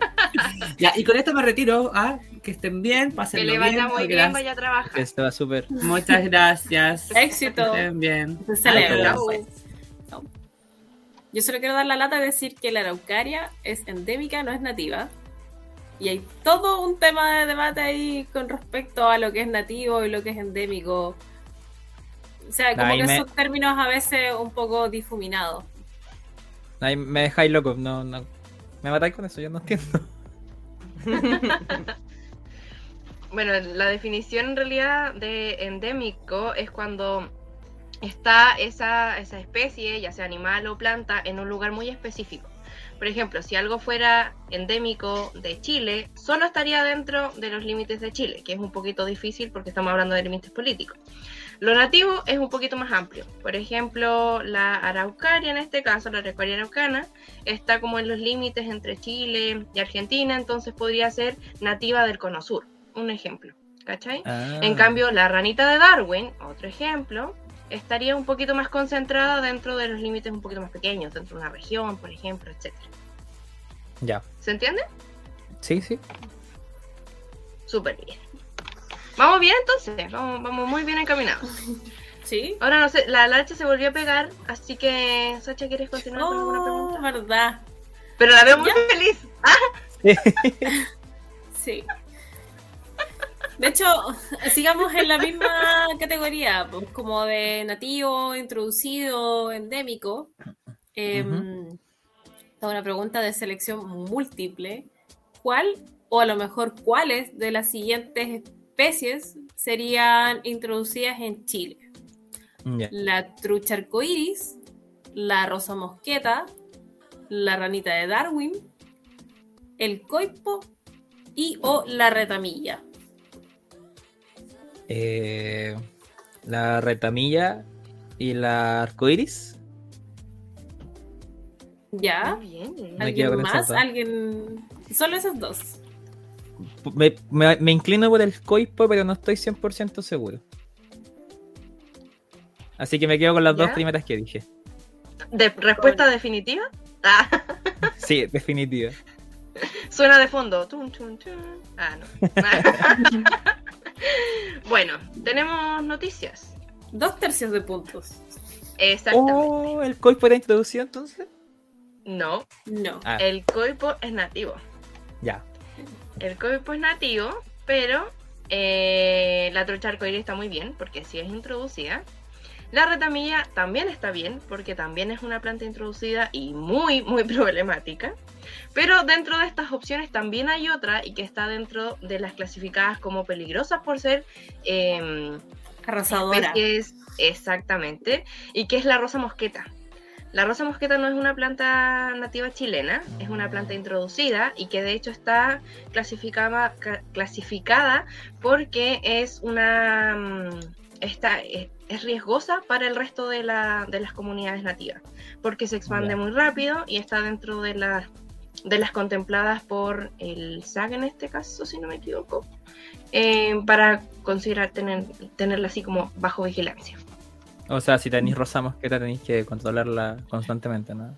*laughs* Ya, y con esto me retiro. Ah, que estén bien, Que pasen le bien. vaya muy bien, gracias. vaya a trabajar. Esto va súper. Muchas gracias. Éxito. Que estén bien. Se celebra. Yo solo quiero dar la lata de decir que la araucaria es endémica, no es nativa. Y hay todo un tema de debate ahí con respecto a lo que es nativo y lo que es endémico. O sea, como que me- son términos a veces un poco difuminados. Ay, me dejáis loco. No, no. Me matáis con eso, yo no entiendo. *laughs* Bueno, la definición en realidad de endémico es cuando está esa, esa especie, ya sea animal o planta, en un lugar muy específico. Por ejemplo, si algo fuera endémico de Chile, solo estaría dentro de los límites de Chile, que es un poquito difícil porque estamos hablando de límites políticos. Lo nativo es un poquito más amplio. Por ejemplo, la araucaria, en este caso, la araucaria araucana, está como en los límites entre Chile y Argentina, entonces podría ser nativa del cono sur. Un ejemplo, ¿cachai? Ah. En cambio, la ranita de Darwin, otro ejemplo, estaría un poquito más concentrada dentro de los límites un poquito más pequeños, dentro de una región, por ejemplo, etc. Ya. ¿Se entiende? Sí, sí. Súper bien. Vamos bien entonces, vamos, vamos muy bien encaminados. *laughs* ¿Sí? Ahora no sé, la Lacha se volvió a pegar, así que, Sacha, ¿quieres continuar con alguna Oh, pregunta? verdad. Pero la veo muy Ya. feliz. *laughs* Sí. De hecho, *laughs* sigamos en la misma categoría, pues, como de nativo, introducido, endémico. Es Una pregunta de selección múltiple. ¿Cuál, o a lo mejor cuáles de las siguientes especies serían introducidas en Chile? La trucha arcoíris, la rosa mosqueta, la ranita de Darwin, el coipo y o la retamilla. Eh, la retamilla y la arcoiris. ¿Ya? Muy bien. ¿Alguien más? ¿Alguien Solo esas dos. Me, me- me inclino por el coipo, pero no estoy 100% seguro. Así que me quedo con las dos primeras que dije. ¿De respuesta definitiva? Ah, *laughs* Sí, definitiva. suena de fondo. Tun, tun. Ah, no. *laughs* *laughs* bueno, tenemos noticias. Dos tercios de puntos. Exactamente. Oh, el coipo era introducido entonces. No, No. Ah, el coipo es nativo. ya. El coipo es nativo, pero eh, la trucha arcoíris está muy bien porque sí es introducida. La retamilla también está bien porque también es una planta introducida y muy, muy *laughs* problemática. Pero dentro de estas opciones también hay otra y que está dentro de las clasificadas como peligrosas por ser em, Arrasadora. especies exactamente y que es la rosa mosqueta. La rosa mosqueta no es una planta nativa chilena, es una planta introducida y que de hecho está clasificada, ca- clasificada porque es una mm, está, es, es riesgosa para el resto de, la- de las comunidades nativas porque se expande muy rápido y está dentro de las de las contempladas por el SAG en este caso, si no me equivoco, eh, para considerar tener, tenerla así como bajo vigilancia. O sea, si tenéis rosa mosqueta tenéis que controlarla constantemente, ¿no?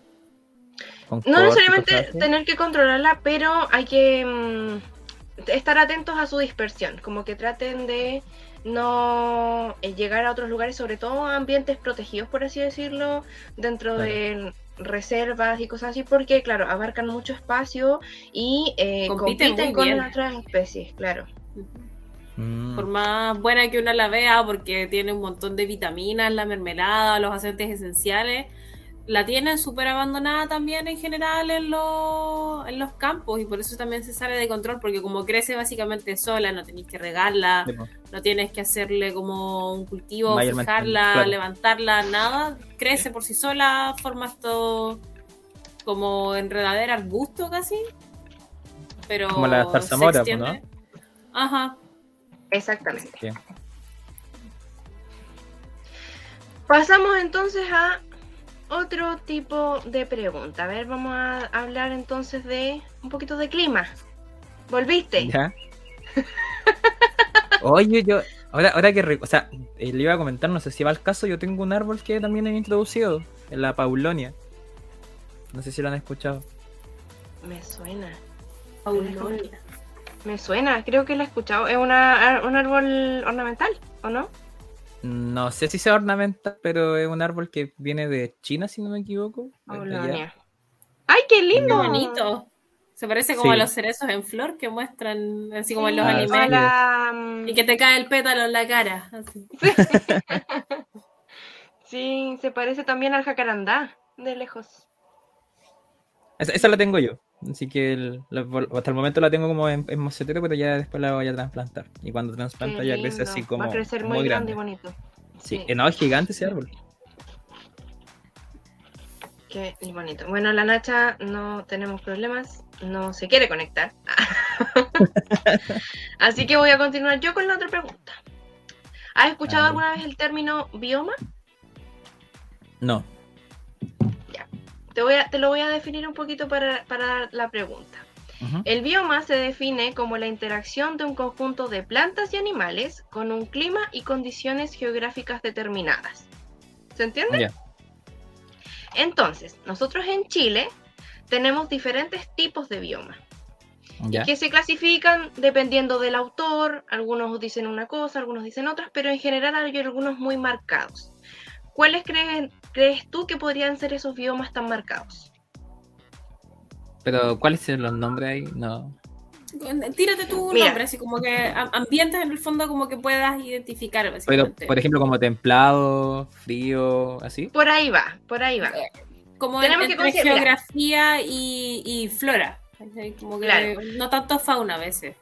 Con No necesariamente tener que controlarla, pero hay que mm, estar atentos a su dispersión, como que traten de no eh, llegar a otros lugares, sobre todo a ambientes protegidos, por así decirlo, dentro Claro. de reservas y cosas así, porque claro, abarcan mucho espacio y eh, Compiten con bien. otras especies, claro. Mm. Por más buena que una la vea, porque tiene un montón de vitaminas, la mermelada, los aceites esenciales, la tienen súper abandonada también en general en, los- en los campos y por eso también se sale de control, porque como crece básicamente sola, no tenéis que regarla, no tienes que hacerle como un cultivo, fijarla, claro. levantarla, nada, crece por sí sola, forma esto como enredadera arbusto casi, pero Como la zarzamora. ¿no? Ajá. Exactamente. Sí. Pasamos entonces a otro tipo de pregunta. A ver, vamos a hablar entonces de un poquito de clima. ¿Volviste? ¿Ya? Oye, yo, ahora, ahora que, re- o sea, eh, le iba a comentar, no sé si va al caso, yo tengo un árbol que también he introducido, en la Paulonia. No sé si lo han escuchado. Me suena. Paulonia. Me suena, creo que lo he escuchado. Es una, un árbol ornamental, ¿o no? No sé si sea ornamental, pero es un árbol que viene de China, si no me equivoco. Paulonia. ¡Ay, qué Qué lindo! bonito. Se parece como Sí. a los cerezos en flor que muestran así como en Sí, los Ah, animes. a la, mm, Y que te cae el pétalo en la cara. así. *laughs* Sí, se parece también al jacarandá, de lejos. Esa, esa la tengo yo. Así que el- la- por- hasta el momento la tengo como en, en mocetero, pero ya después la voy a trasplantar. Y cuando trasplanta ya crece así como Va a crecer muy, muy, grande. grande y bonito. Sí, Sí. eh, no, es gigante ese árbol. Qué bonito. Bueno, la Nacha no tenemos problemas, no se quiere conectar. *laughs* Así que voy a continuar yo con la otra pregunta. ¿Has escuchado alguna vez el término bioma? No. Te, voy a- te lo voy a definir un poquito para, para la pregunta. El bioma se define como la interacción de un conjunto de plantas y animales con un clima y condiciones geográficas determinadas. ¿Se entiende? Entonces, nosotros en Chile tenemos diferentes tipos de bioma Ya. que se clasifican dependiendo del autor. Algunos dicen una cosa, algunos dicen otras, pero en general hay algunos muy marcados. ¿Cuáles crees, crees tú que podrían ser esos biomas tan marcados? Pero, ¿cuáles son los nombres ahí? No. Tírate tu Mira. nombre, así como que am- ambientes en el fondo como que puedas identificar. Pero, por ejemplo, como templado, frío, así. Por ahí va, por ahí va. como tenemos en- que entre considerar- geografía y, y flora. que Claro. no tanto fauna a veces.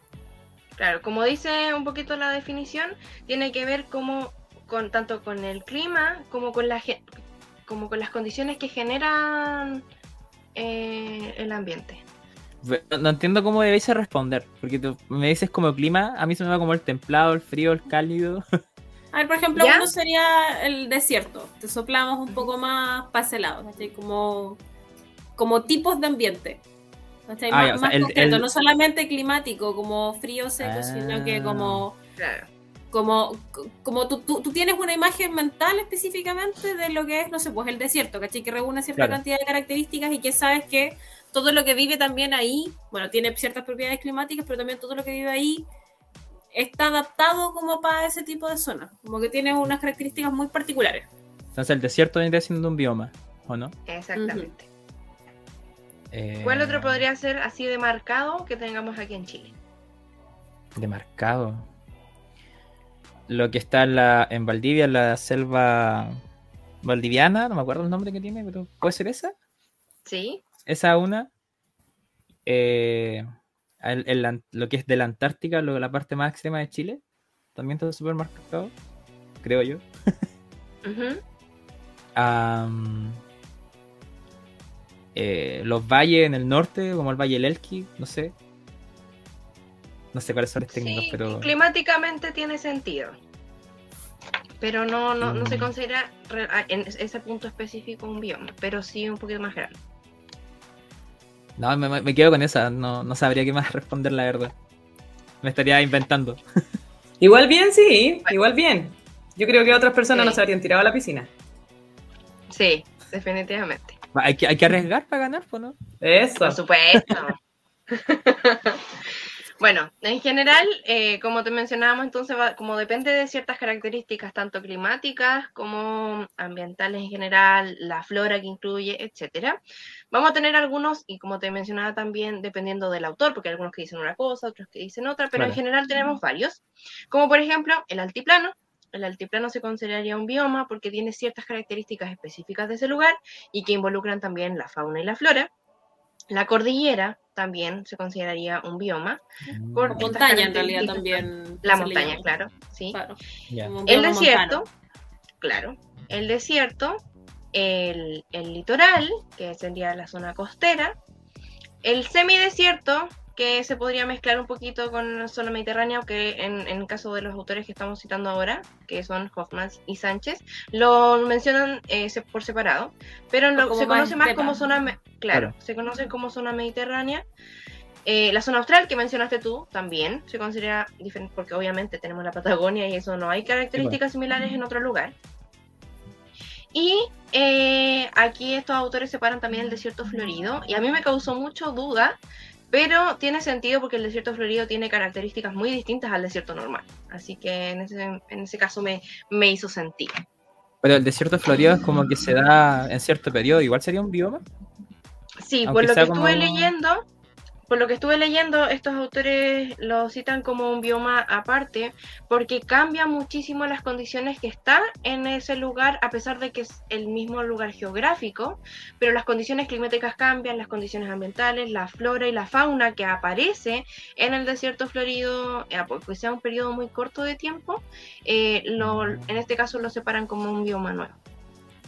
Claro, como dice un poquito la definición, tiene que ver como con tanto con el clima como con la ge- como con las condiciones que generan eh, el ambiente. No, entiendo cómo debéis responder. Porque tú me dices como clima, a mí se me va como el templado, el frío, el cálido. A ver, por ejemplo, ¿Ya? uno sería el desierto. Te soplamos un poco más para ese. Como, como tipos de ambiente. ¿cachai? Ah, más ya, o sea, más el- concreto, el- no solamente climático, como frío seco, sino que Ah. como Claro. Como, como tú, tú, tú tienes una imagen mental específicamente de lo que es, no sé, pues el desierto, ¿cachai? Que reúne cierta Claro. cantidad de características y que sabes que todo lo que vive también ahí, bueno, tiene ciertas propiedades climáticas, pero también todo lo que vive ahí está adaptado como para ese tipo de zona, como que tiene unas características muy particulares. Entonces el desierto vendría siendo un bioma, ¿o no? Exactamente. Eh, ¿Cuál otro podría ser así de marcado que tengamos aquí en Chile? Demarcado. Lo que está en, la, en Valdivia, en la selva valdiviana, no me acuerdo el nombre que tiene, pero ¿puede ser esa? Sí. Esa una. Eh, el- lo que es de la Antártica, lo, la parte más extrema de Chile, también está súper marcado, creo yo. Eh, los valles en el norte, como el Valle del Elqui, no sé. No sé cuáles son los técnicos, Sí, pero. climáticamente tiene sentido. Pero no, no, no se Mm. considera re- a- en ese punto específico un bioma, pero sí un poquito más grande. No, me, me quedo con esa, no, no sabría qué más responder, la verdad. Me estaría inventando. *laughs* Igual bien, sí, igual bien. Yo creo que otras personas Sí. no se habrían tirado a la piscina. Sí, definitivamente. Va, Hay que, hay que arriesgar para ganar, pues, ¿no? Eso. Por supuesto. *laughs* bueno, en general, eh, como te mencionábamos, entonces, va- como depende de ciertas características, tanto climáticas como ambientales en general, la flora que incluye, etcétera, vamos a tener algunos, y como te mencionaba también, dependiendo del autor, porque hay algunos que dicen una cosa, otros que dicen otra, pero en general tenemos varios, como por ejemplo el altiplano. El altiplano se consideraría un bioma porque tiene ciertas características específicas de ese lugar y que involucran también la fauna y la flora. La cordillera también se consideraría un bioma. Por estas Montaña en realidad también. La montaña, llama. claro, sí. Claro, El desierto, montano. claro. El desierto, el, el litoral, que sería la zona costera. El semidesierto, que se podría mezclar un poquito con la zona mediterránea, que en, en el caso de los autores que estamos citando ahora, que son Hoffman y Sánchez, lo mencionan eh, por separado, pero lo- se conoce más como zona, Claro. se conoce como zona mediterránea. Eh, la zona austral que mencionaste tú también se considera diferente porque obviamente tenemos la Patagonia y eso no hay características similares en otro lugar. Y eh, aquí estos autores separan también el desierto florido y a mí me causó mucho duda, pero tiene sentido porque el desierto florido tiene características muy distintas al desierto normal. Así que en ese, en ese caso me, me hizo sentido. Pero el desierto florido es como que se da en cierto periodo, igual sería un bioma. Sí, Aunque por lo que estuve como- leyendo, por lo que estuve leyendo, estos autores lo citan como un bioma aparte, porque cambia muchísimo las condiciones que están en ese lugar, a pesar de que es el mismo lugar geográfico, pero las condiciones climáticas cambian, las condiciones ambientales, la flora y la fauna que aparece en el desierto florido, eh, porque sea un periodo muy corto de tiempo, eh, en este caso lo separan como un bioma nuevo.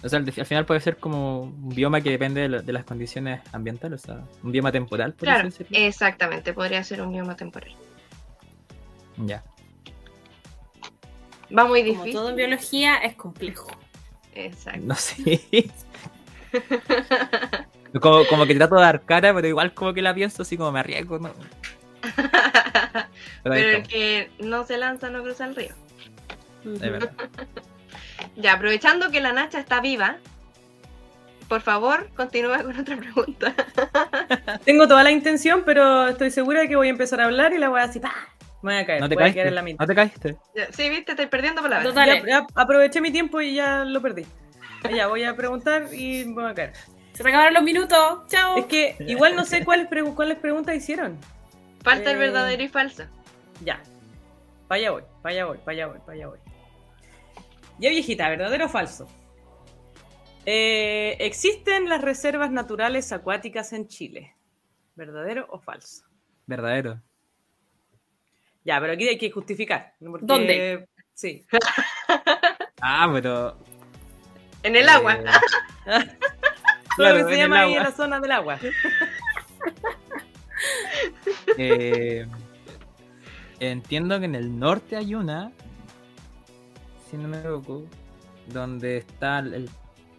O sea, al, al final puede ser como un bioma que depende de, la- de las condiciones ambientales, o sea, un bioma temporal, por Claro, decirlo. exactamente, podría ser un bioma temporal. Ya. Va muy Como difícil. todo en biología es complejo. Exacto. No sé. *laughs* como, como que trato de dar cara, pero igual como que la pienso así como me arriesgo, ¿no? *laughs* Pero Pero el que no se lanza no cruza el río. es verdad. *laughs* Ya, aprovechando que la Nacha está viva, por favor, continúa con otra pregunta. *laughs* Tengo toda la intención, pero estoy segura de que voy a empezar a hablar y la voy a decir, ¡pah! Me voy a caer. No te voy a caíste. quedar en la mitad. No te caíste. Ya, Sí, viste, estoy perdiendo palabras. Total. Ya, aproveché mi tiempo y ya lo perdí. Ya, voy a preguntar y me voy a caer. Se te acabaron los minutos. Chao. Es que igual no sé cuáles, pregu- cuáles preguntas hicieron. Falta el Eh, verdadero y falso. Ya. Vaya voy, vaya voy, vaya voy, vaya voy. Ya viejita, ¿verdadero o falso? Eh, ¿Existen las reservas naturales acuáticas en Chile? ¿Verdadero o falso? Verdadero. Ya, pero aquí hay que justificar. ¿Dónde? Sí. *laughs* Ah, pero. En el agua. eh, *laughs* Claro, lo que se en el llama ahí agua. en la zona del agua. *laughs* eh, entiendo que en el norte hay una, si no me equivoco, donde está el, el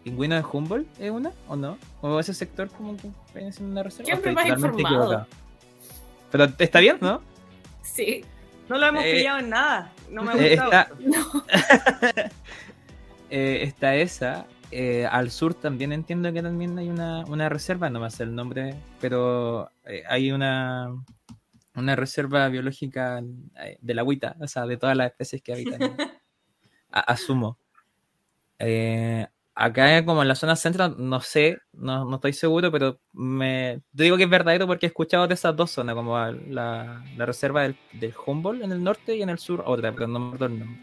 pingüino de Humboldt, ¿es una o no? ¿O ese sector como que viene siendo una reserva. Siempre ¿O más informado. equivocado? Pero está bien, ¿no? Sí. No lo hemos Eh, pillado en nada. No me ha Eh, gustado. está, *laughs* Eh, está esa. Eh, al sur también entiendo que también hay una, una reserva, no me sé el nombre, pero hay una, una reserva biológica de la agüita, o sea, de todas las especies que habitan. *laughs* Asumo. Eh, acá como en la zona centro, no sé, no, no estoy seguro, pero me digo que es verdadero porque he escuchado de esas dos zonas, como la, la reserva del, del Humboldt en el norte y en el sur otra, pero no me acuerdo el nombre.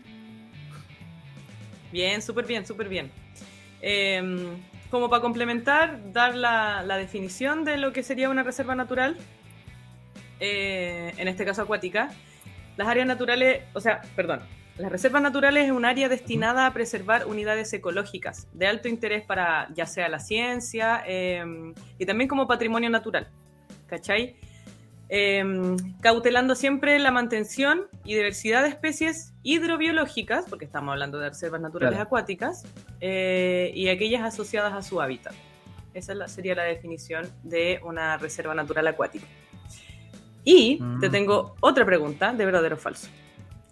Bien, súper bien, súper bien. Eh, como para complementar, dar la, la definición de lo que sería una reserva natural, eh, en este caso acuática. Las áreas naturales, o sea, perdón, las reservas naturales es un área destinada a preservar unidades ecológicas de alto interés para ya sea la ciencia eh, y también como patrimonio natural. ¿Cachai? Eh, cautelando siempre la mantención y diversidad de especies hidrobiológicas, porque estamos hablando de reservas naturales Claro. acuáticas, eh, y aquellas asociadas a su hábitat. Esa sería la definición de una reserva natural acuática. Y te Mm. tengo otra pregunta de verdadero o falso.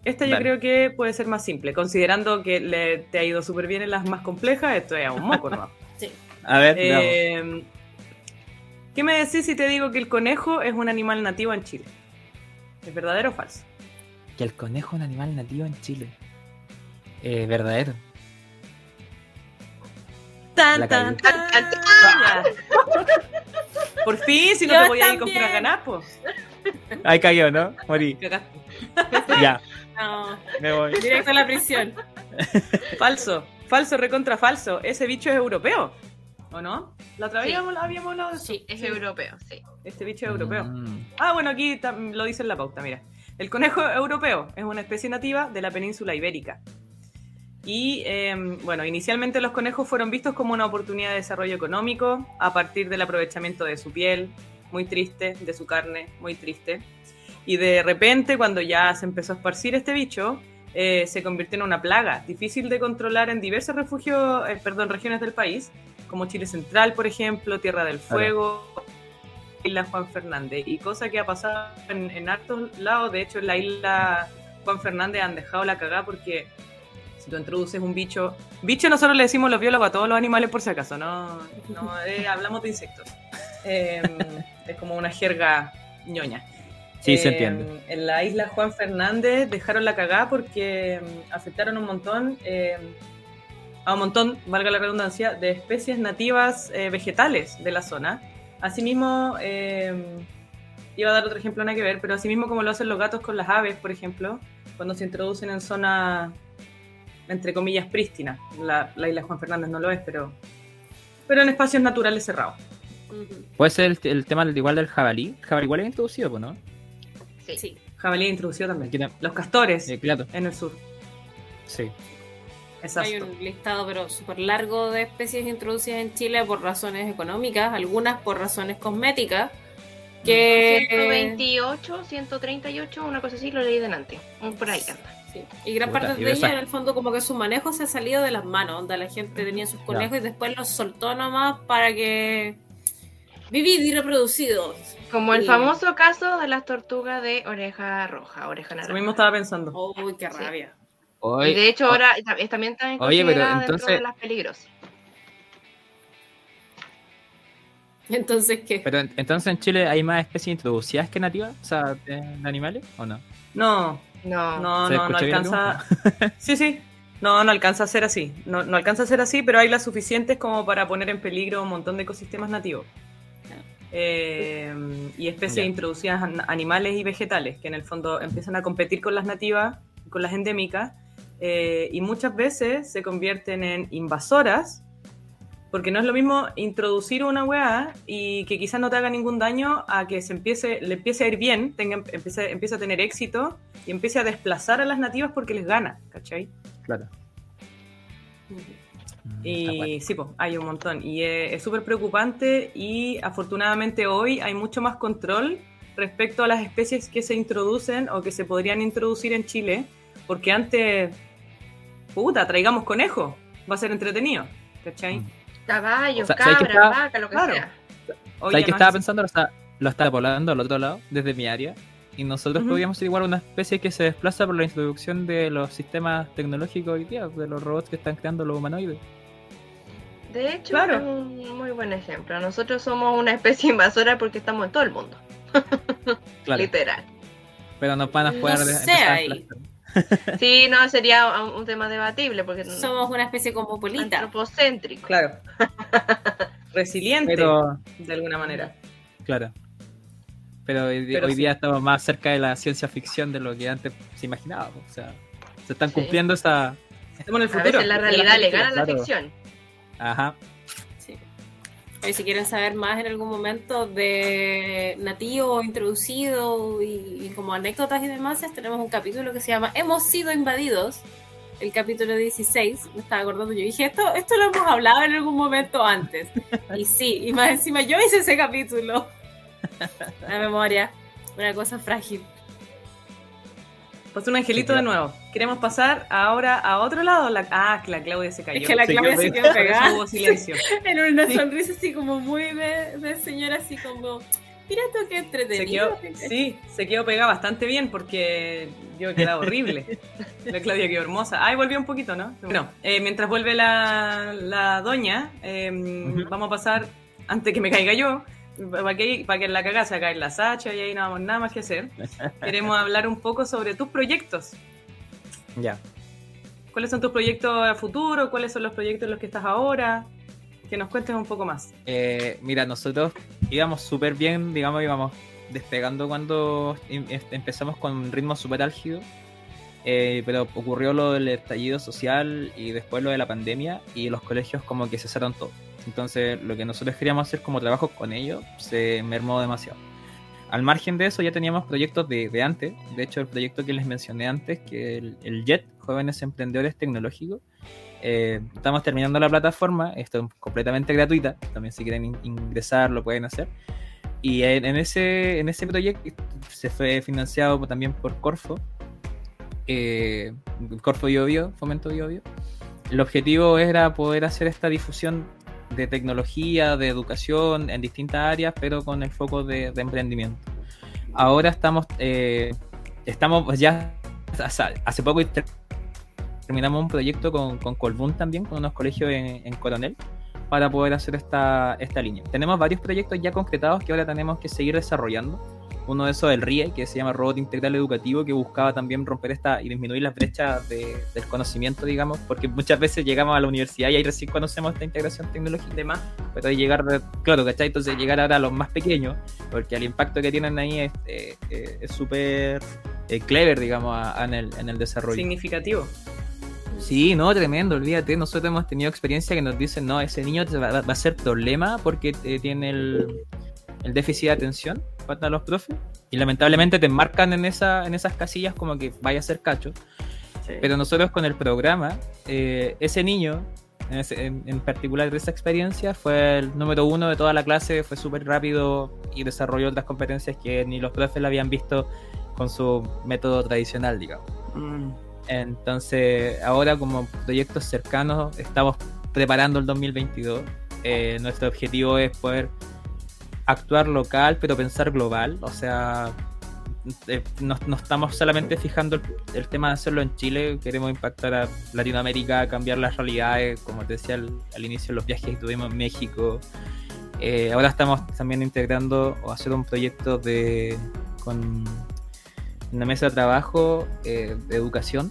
Esta yo Dale. creo que puede ser más simple, considerando que le, te ha ido súper bien en las más complejas, esto es a un moco, ¿no? *laughs* A ver. Eh, ¿Qué me decís si te digo que el conejo es un animal nativo en Chile? ¿Es verdadero o falso? que el conejo es un animal nativo en Chile. Eh, verdadero. Tan, La tan, tan, ya. Por fin, si no Yo te voy a ir con pura pues. Ay, cayó, ¿no? Morí. Cagaste. Ya, *laughs* No, me voy. directo a la prisión. *laughs* Falso, falso, recontra falso. Ese bicho es europeo, ¿o no? La otra vez Sí. habíamos, habíamos hablado de eso. Sí, es europeo, sí. Este bicho es europeo. Mm, Ah, bueno, aquí tam- lo dice en la pauta, mira. El conejo europeo es una especie nativa de la península ibérica. Y eh, bueno, inicialmente los conejos fueron vistos como una oportunidad de desarrollo económico a partir del aprovechamiento de su piel, muy triste, de su carne, muy triste. Y de repente, cuando ya se empezó a esparcir este bicho, eh, se convirtió en una plaga, difícil de controlar en diversos refugios, eh, perdón, regiones del país, como Chile Central, por ejemplo, Tierra del Fuego, Isla Juan Fernández. Y cosa que ha pasado en, en hartos lados, de hecho en la isla Juan Fernández han dejado la cagada porque si tú introduces un bicho, bicho nosotros le decimos los biólogos a todos los animales por si acaso, no, no eh, hablamos de insectos. Eh, *laughs* es como una jerga ñoña. Sí, se entiende. En la isla Juan Fernández dejaron la cagada porque mm, afectaron un montón, eh, a un montón, valga la redundancia, de especies nativas eh, vegetales de la zona. Asimismo, eh, iba a dar otro ejemplo, nada que ver, pero asimismo como lo hacen los gatos con las aves, por ejemplo, cuando se introducen en zonas, entre comillas, prístinas. La, la isla Juan Fernández no lo es, pero, pero en espacios naturales cerrados. Puede ser el, el tema del- igual del jabalí. Jabalí igual es introducido, pues, ¿no? Sí. Sí. Jabalí introducido también. Los castores eh, claro, en el sur. sí. Exacto. Hay un listado pero súper largo de especies introducidas en Chile por razones económicas, algunas por razones cosméticas, que 128, 138, una cosa así, lo leí delante. Por ahí anda. Sí. Y gran Puta, parte de ellas, en el fondo, como que su manejo se ha salido de las manos. Onda, la gente tenía sus conejos y después los soltó nomás para que vivir y reproducidos. Como el Sí. famoso caso de las tortugas de oreja roja, oreja Eso naranja. mismo estaba pensando. Uy, qué Sí. rabia. Y de hecho oh, ahora ta- también están Oye, pero entonces- de las peligrosas. Entonces, ¿qué? pero en- entonces en Chile hay más especies introducidas que nativas, o sea, de, de animales, ¿o no? No, No, no, ¿Se no, no alcanza. *laughs* Sí, sí. No, no alcanza a ser así. No, no alcanza a ser así, pero hay las suficientes como para poner en peligro un montón de ecosistemas nativos. Eh, y especies Ya. introducidas an- animales y vegetales que en el fondo empiezan a competir con las nativas, con las endémicas, eh, y muchas veces se convierten en invasoras, porque no es lo mismo introducir una weá y que quizás no te haga ningún daño a que se empiece, le empiece a ir bien, tenga, empiece, empiece a tener éxito y empiece a desplazar a las nativas porque les gana, ¿cachai? Claro. Y bueno. sí, pues, hay un montón. Y eh, es súper preocupante y afortunadamente hoy hay mucho más control respecto a las especies que se introducen o que se podrían introducir en Chile, porque antes, puta, traigamos conejos, va a ser entretenido, ¿cachai? Mm. Caballos, O sea, ¿sabes qué cabras, vacas, lo que Claro. sea. ¿Sabes qué no estaba es- pensando? Lo estaba, lo estaba volando al otro lado, desde mi área. Y nosotros Ujú. podríamos ser igual una especie que se desplaza por la introducción de los sistemas tecnológicos hoy día, de los robots que están creando los humanoides. De hecho, Claro. es un muy buen ejemplo. Nosotros somos una especie *laughs* invasora porque estamos en todo el mundo, *laughs* Claro. literal. Pero nos van a No poder de- sé a ahí. *laughs* Sí, no, sería un, un tema debatible porque Somos una especie cosmopolita. antropocéntrico. Claro. Resiliente, Pero, de alguna manera. claro. Pero hoy, Pero hoy sí. día estamos más cerca de la ciencia ficción de lo que antes se imaginaba. O sea, se están Sí. cumpliendo esa. Estamos en el A futuro. veces la realidad le gana a la ficción. Ajá. Sí. Oye, si quieren saber más en algún momento de nativo, introducido y, y como anécdotas y demás, tenemos un capítulo que se llama Hemos sido invadidos. El capítulo 16, me estaba acordando, yo dije, esto, esto lo hemos hablado en algún momento antes. Y sí, y más encima yo hice ese capítulo. *laughs* La memoria, una cosa frágil. Pues un angelito Sí, de nuevo. Queremos pasar ahora a otro lado. La... Ah, que la Claudia se cayó. Es que la Sí, Claudia se quedó *laughs* pegada hubo silencio. en una Sí. sonrisa así como muy de, de señora, así como, mira esto que Se entretenido. quedó, sí, se quedó pegada bastante bien porque yo he quedado horrible. *laughs* La Claudia quedó hermosa. Ay, volvió un poquito, ¿no? Bueno, eh, mientras vuelve la, la doña, eh, Ujú. vamos a pasar, antes que me caiga yo, para que, para que en la cagada se cae la Sacha y ahí no vamos nada más que hacer. *laughs* Queremos hablar un poco sobre tus proyectos. Ya. ¿Cuáles son tus proyectos a futuro? ¿Cuáles son los proyectos en los que estás ahora? Que nos cuentes un poco más. Eh, mira, nosotros íbamos súper bien, digamos, íbamos despegando cuando em- este, empezamos con un ritmo súper álgido. eh, pero ocurrió lo del estallido social y después lo de la pandemia y los colegios como que cesaron todo. Entonces lo que nosotros queríamos hacer como trabajo con ellos se mermó demasiado. Al margen de eso ya teníamos proyectos de, de antes, de hecho el proyecto que les mencioné antes, que el, el JET, Jóvenes Emprendedores Tecnológicos, eh, estamos terminando la plataforma, esto es completamente gratuita, también si quieren in- ingresar lo pueden hacer. Y en, en ese, en ese proyecto se fue financiado también por Corfo, eh, Corfo Bio Bio, Fomento Bio Bio. El objetivo era poder hacer esta difusión de tecnología, de educación en distintas áreas, pero con el foco de, emprendimiento. Ahora estamos, eh, estamos ya, hace poco ter- terminamos un proyecto con, con Colbún también, con unos colegios en, en Coronel, para poder hacer esta, esta línea. Tenemos varios proyectos ya concretados que ahora tenemos que seguir desarrollando. Uno de esos el RIE, que se llama Robot Integral Educativo, que buscaba también romper esta y disminuir las brechas de- del conocimiento, digamos, porque muchas veces llegamos a la universidad y ahí recién conocemos esta integración tecnológica De más. pero de llegar, claro, ¿cachai? Entonces llegar ahora a los más pequeños, porque el impacto que tienen ahí es eh, eh, súper eh, clever, digamos, a- a en, el, en el desarrollo. Significativo. Sí, no, tremendo, olvídate. Nosotros hemos tenido experiencia que nos dicen, no, ese niño va, va a ser problema porque eh, tiene el, el déficit de atención para los profes. Y lamentablemente te marcan en, esa, en esas casillas como que vaya a ser cacho. Sí. Pero nosotros con el programa, eh, ese niño, en, ese- en- en particular de esa experiencia, fue el número uno de toda la clase, fue súper rápido y desarrolló otras competencias que ni los profes la habían visto con su método tradicional, digamos. Mm. Entonces, ahora como proyectos cercanos, estamos preparando el 2022. Eh, nuestro objetivo es poder actuar local, pero pensar global. O sea, eh, no, no estamos solamente fijando el, tema de hacerlo en Chile, queremos impactar a Latinoamérica, cambiar las realidades, como te decía al, al inicio, los viajes que tuvimos en México. Eh, ahora estamos también integrando o hacer un proyecto de con una mesa de trabajo eh, de educación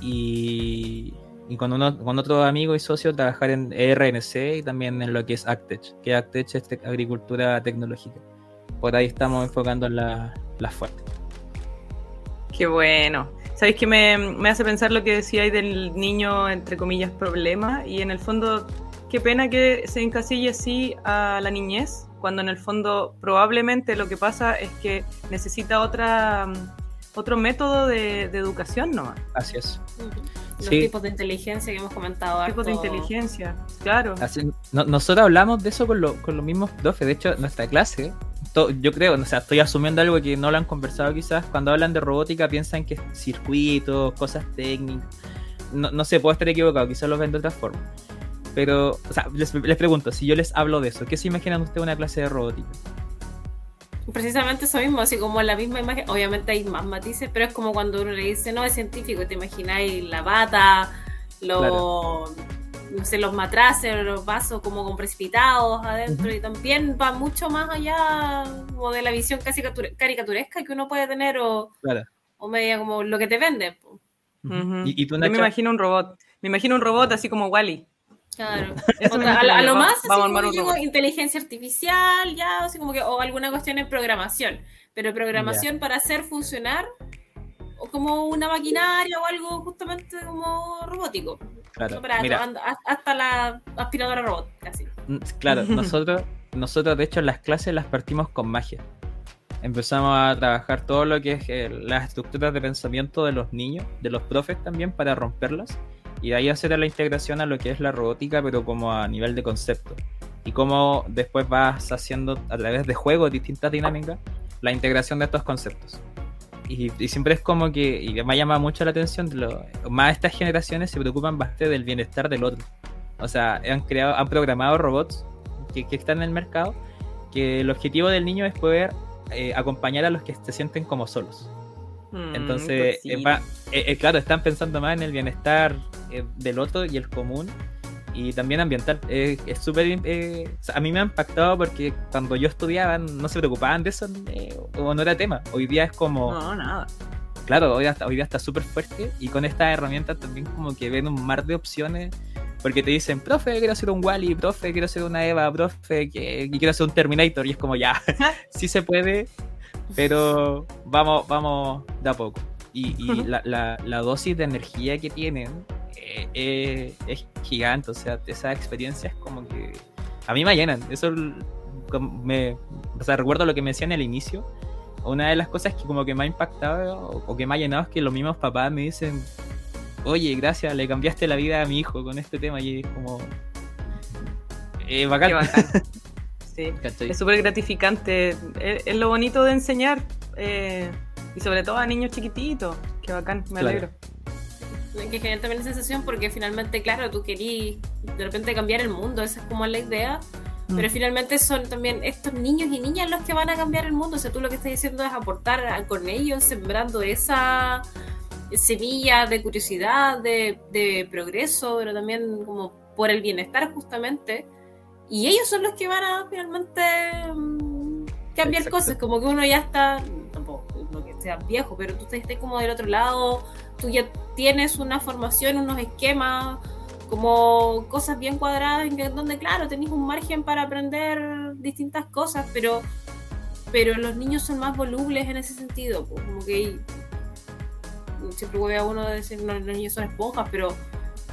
y, y con, uno, con otro amigo y socio trabajar en E RNC y también en lo que es Actech, que Actech es agricultura tecnológica. Por ahí estamos enfocando en la- las fuertes. Qué bueno. ¿Sabéis que me, me hace pensar lo que decíais del niño, entre comillas, problema? Y en el fondo, qué pena que se encasille así a la niñez, cuando en el fondo probablemente lo que pasa es que necesita otra, otro método de, de educación nomás. Así es. Los Sí. tipos de inteligencia que hemos comentado. Tipos de harto. inteligencia, claro. Así- no- nosotros hablamos de eso con, lo- con los mismos profes. De hecho, nuestra clase, to- yo creo, o sea, estoy asumiendo algo que no lo han conversado quizás. Cuando hablan de robótica piensan que es circuitos, cosas técnicas. No, no sé, puedo estar equivocado, quizás lo ven de otra forma. Pero, o sea, les, les pregunto, si yo les hablo de eso, ¿qué se imaginan ustedes una clase de robótica? Precisamente eso mismo, así como la misma imagen. Obviamente hay más matices, pero es como cuando uno le dice, no, es científico, te imagináis la bata, los, Claro. no sé, los matraces, los vasos como con precipitados adentro, y también va mucho más allá como de la visión casi caricature- caricaturesca que uno puede tener o, Claro. o media como lo que te venden. Ujú. ¿Y, y tú, Yo me imagino un robot. Me imagino un robot así como Wally. Claro. A, lo- a más, así vamos como digo, inteligencia artificial, ya, así como que, o alguna cuestión en programación. Pero programación para hacer funcionar o como una maquinaria o algo justamente como robótico. Claro, para- mira, hasta la aspiradora robot, casi. Mm, Claro, *laughs* nosotros, nosotros de hecho las clases las partimos con magia. Empezamos a trabajar todo lo que es eh, las estructuras de pensamiento de los niños, de los profes también, para romperlas. Y de ahí hacer la integración a lo que es la robótica, pero como a nivel de concepto. Y cómo después vas haciendo a través de juegos, distintas dinámicas, la integración de estos conceptos. Y, y siempre es como que, y me llama mucho la atención, de lo- más estas generaciones se preocupan bastante del bienestar del otro. O sea, han creado, han programado robots que, que están en el mercado, que el objetivo del niño es poder eh, acompañar a los que se sienten como solos. Mm, Entonces, eh, va- eh, eh, claro, están pensando más en el bienestar eh, del otro y el común y también ambiental. Eh, es súper... eh, a mí me ha impactado porque cuando yo estudiaba no se preocupaban de eso eh, o no era tema. Hoy día es como... No, nada. Claro, hoy, hasta, hoy día está súper fuerte y con estas herramientas también como que ven un mar de opciones porque te dicen, profe, quiero hacer un Wally, profe, quiero hacer una Eva, profe, que, quiero hacer un Terminator y es como ya, *laughs* sí se puede, pero vamos, vamos de a poco. Y, y la, la- la dosis de energía que tienen eh, eh, es gigante, o sea, esas experiencias como que a mí me llenan. Eso me, o sea, recuerdo lo que me decían al inicio. Una de las cosas que como que me ha impactado o, o que me ha llenado es que los mismos papás me dicen, oye, gracias, le cambiaste la vida a mi hijo con este tema y es como... Eh, bacán. Qué bacán. *laughs* Sí. ¿Cachai? Es súper gratificante. Es, es lo bonito de enseñar. eh, y sobre todo a niños chiquititos. Qué bacán, me Claro. alegro. Que genera también esa sensación porque finalmente, claro, tú querías de repente cambiar el mundo, esa es como la idea. Mm. Pero finalmente son también estos niños y niñas los que van a cambiar el mundo. O sea, tú lo que estás diciendo es aportar a- con ellos, sembrando esa semilla de curiosidad, de, de progreso, pero también como por el bienestar justamente. Y ellos son los que van a finalmente mm, cambiar Exacto. cosas. Como que uno ya está, tampoco que sea viejo, pero tú estés como del otro lado, tú ya tienes una formación, unos esquemas como cosas bien cuadradas en donde claro tenéis un margen para aprender distintas cosas pero pero los niños son más volubles en ese sentido como que siempre voy a uno de decir no, los niños son esponjas pero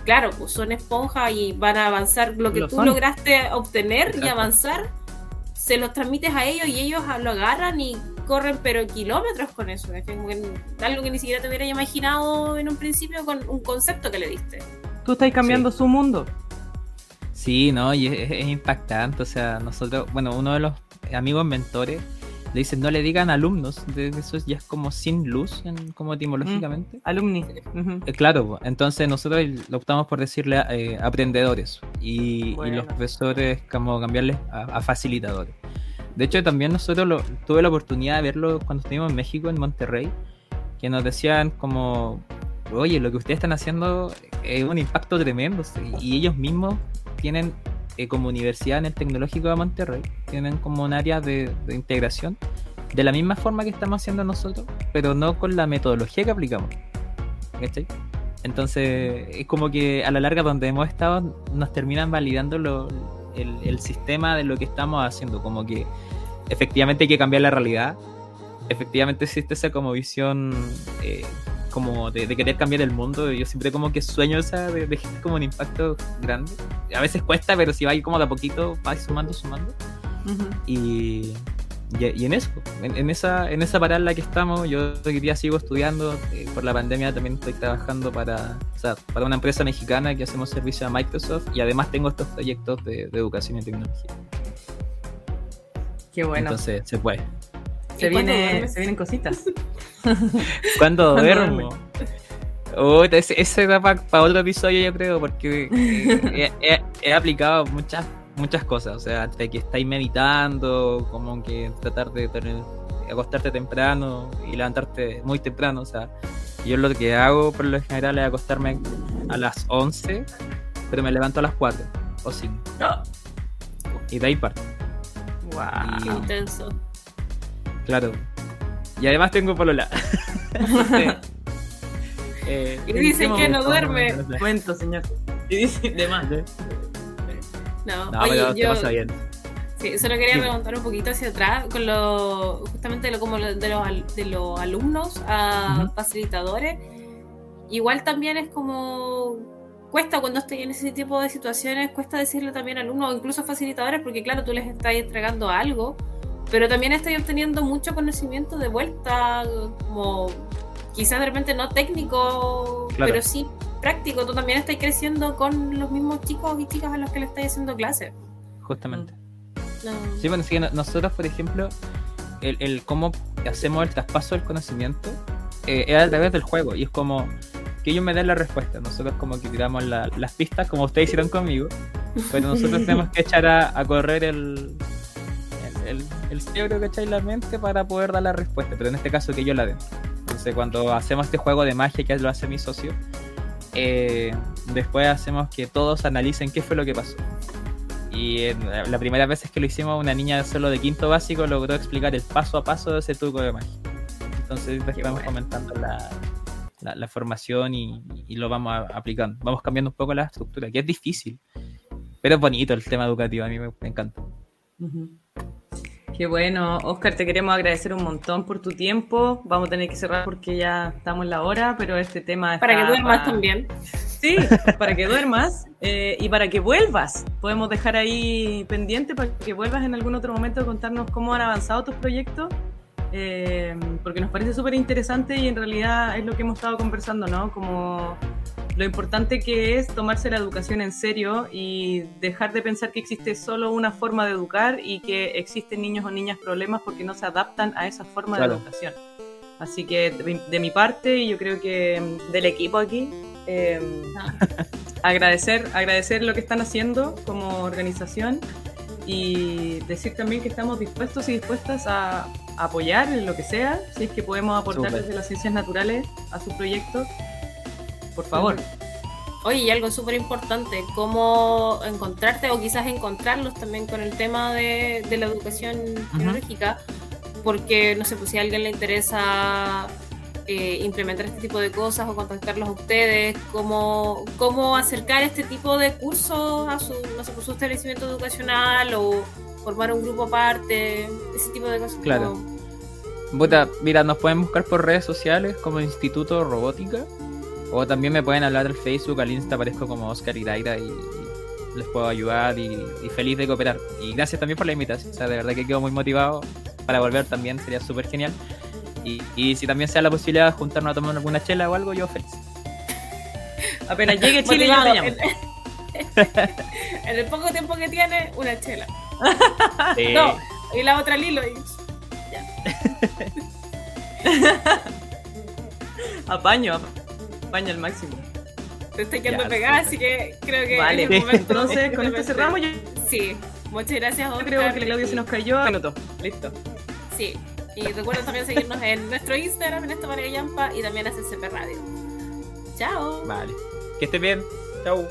claro pues son esponjas y van a avanzar lo que Lo tú son. lograste obtener y avanzar se los transmites a ellos y ellos lo agarran y corren pero kilómetros con eso es como que algo que ni siquiera te hubieras imaginado en un principio con un concepto que le diste Tú estás cambiando su mundo. Sí, no, y es, es impactante. O sea, nosotros, bueno, uno de los amigos mentores le dicen no le digan alumnos, de eso ya es como sin luz, en- como etimológicamente. Alumni. Ujú. Eh, Claro, entonces nosotros optamos por decirle eh, aprendedores y, los profesores como cambiarles a, a facilitadores. De hecho, también nosotros lo- tuve la oportunidad de verlo cuando estuvimos en México, en Monterrey, que nos decían como, oye, lo que ustedes están haciendo es un impacto tremendo. sí". Y ellos mismos tienen eh, como universidad en el Tecnológico de Monterrey, tienen como un área de, integración de la misma forma que estamos haciendo nosotros, pero no con la metodología que aplicamos. ¿Cachai? Entonces, es como que a la larga donde hemos estado nos terminan validando el sistema de lo que estamos haciendo, como que efectivamente hay que cambiar la realidad, efectivamente existe esa como visión eh, como de, de querer cambiar el mundo, yo siempre como que sueño esa de, de como un impacto grande, a veces cuesta, pero si va ahí como de a poquito, va sumando, sumando, Ujú. y, y, y en eso, en, en esa, en esa parada en la que estamos, yo hoy día sigo estudiando, eh, por la pandemia también estoy trabajando para, o sea, para una empresa mexicana que hacemos servicio a Microsoft y además tengo estos proyectos de, de educación y tecnología. Qué bueno. Entonces se puede. Se, ¿Y cuándo viene, se vienen cositas. *laughs* ¿Cuándo ¿Cuándo duermo? Oh, ese, ese da para otro episodio, yo creo, porque eh, he, *laughs* he- he aplicado muchas muchas cosas. O sea, de que estáis meditando, como que tratar de tener- acostarte temprano y levantarte muy temprano. O sea, yo lo que hago por lo general es acostarme a las 11, pero me levanto a las 4 o 5. Y de ahí parto. Wow. Qué intenso. Claro. Y además tengo polola. *laughs* Eh, Y dicen que no ¿cómo- duerme. Momento, señor. Y dice de más. No, No, oye, pero te yo pasa bien. sí, solo quería Sí. preguntar un poquito hacia atrás con lo justamente lo, como lo- de, los, de los alumnos a Ujú. facilitadores. Igual también es como cuesta cuando estoy en ese tipo de situaciones, cuesta decirle también a alumnos o incluso facilitadores, porque claro, tú les estás entregando algo, pero también estás obteniendo mucho conocimiento de vuelta, como quizás de repente no técnico, Claro. pero sí práctico. Tú también estás creciendo con los mismos chicos y chicas a los que le estás haciendo clases. Justamente. No. Sí, bueno, nosotros, por ejemplo, el, el cómo hacemos el traspaso del conocimiento eh, es a través del juego. Y es como que ellos me den la respuesta. Nosotros como que tiramos la- las pistas, como ustedes hicieron conmigo. Pero nosotros *laughs* tenemos que echar a, a correr el, el, el, cerebro, ¿cachai? La mente para poder dar la respuesta. Pero en este caso que yo la den. Entonces cuando hacemos este juego de magia que lo hace mi socio, eh, después hacemos que todos analicen qué fue lo que pasó. Y en la primera vez que lo hicimos, una niña solo de quinto básico logró explicar el paso a paso de ese truco de magia. Entonces después estamos comentando la, la, la formación y, y lo vamos a- aplicando. Vamos cambiando un poco la estructura, que es difícil. Pero es bonito el tema educativo, a mí me, me encanta. Ujú. Qué bueno, Oscar, te queremos agradecer un montón por tu tiempo. Vamos a tener que cerrar porque ya estamos en la hora, pero este tema es Para que duermas también. Sí, para que duermas eh, y para que vuelvas. Podemos dejar ahí pendiente para que vuelvas en algún otro momento a contarnos cómo han avanzado tus proyectos, eh, porque nos parece súper interesante y en realidad es lo que hemos estado conversando, ¿no? Como lo importante que es tomarse la educación en serio y dejar de pensar que existe solo una forma de educar y que existen niños o niñas problemas porque no se adaptan a esa forma Claro. de educación. Así que de mi, de mi parte, y yo creo que mm, del equipo aquí, eh, *laughs* agradecer, agradecer lo que están haciendo como organización y decir también que estamos dispuestos y dispuestas a, apoyar en lo que sea, si es que podemos aportar desde las ciencias naturales a su proyecto. Por favor. Oye, y algo súper importante, cómo encontrarte o quizás encontrarlos también con el tema de, de la educación tecnológica, porque no sé, pues si a alguien le interesa eh, implementar este tipo de cosas o contactarlos a ustedes, cómo, cómo acercar este tipo de cursos a su, no sé, su establecimiento educacional o formar un grupo aparte, ese tipo de cosas. Claro. como- mira, nos pueden buscar por redes sociales como Instituto Robótica. O también me pueden hablar al Facebook, al Insta, aparezco como Oscar Iraira y, y les puedo ayudar y, y feliz de cooperar. Y gracias también por la invitación. O sea, de verdad que quedo muy motivado para volver también, sería súper genial. Y, y si también sea la posibilidad de juntarnos a tomar alguna chela o algo, yo feliz. *laughs* Apenas llegue a Chile, yo Motivado. te llamo. *laughs* En, el poco tiempo que tiene, una chela. *laughs* Sí. No, y la otra Lilo. Y... Apaño, apaño al máximo. Te estoy quedando Ya, pegada, así que creo que Vale, es el momento entonces con esto cerramos. Yo Sí, muchas gracias, yo Oscar. creo que la Claudia se nos cayó. Minuto, listo. Sí, y recuerden también seguirnos en nuestro Instagram, en esta María Yampa, y también a CCP Radio. Chao. Vale. Que estés bien. Chau.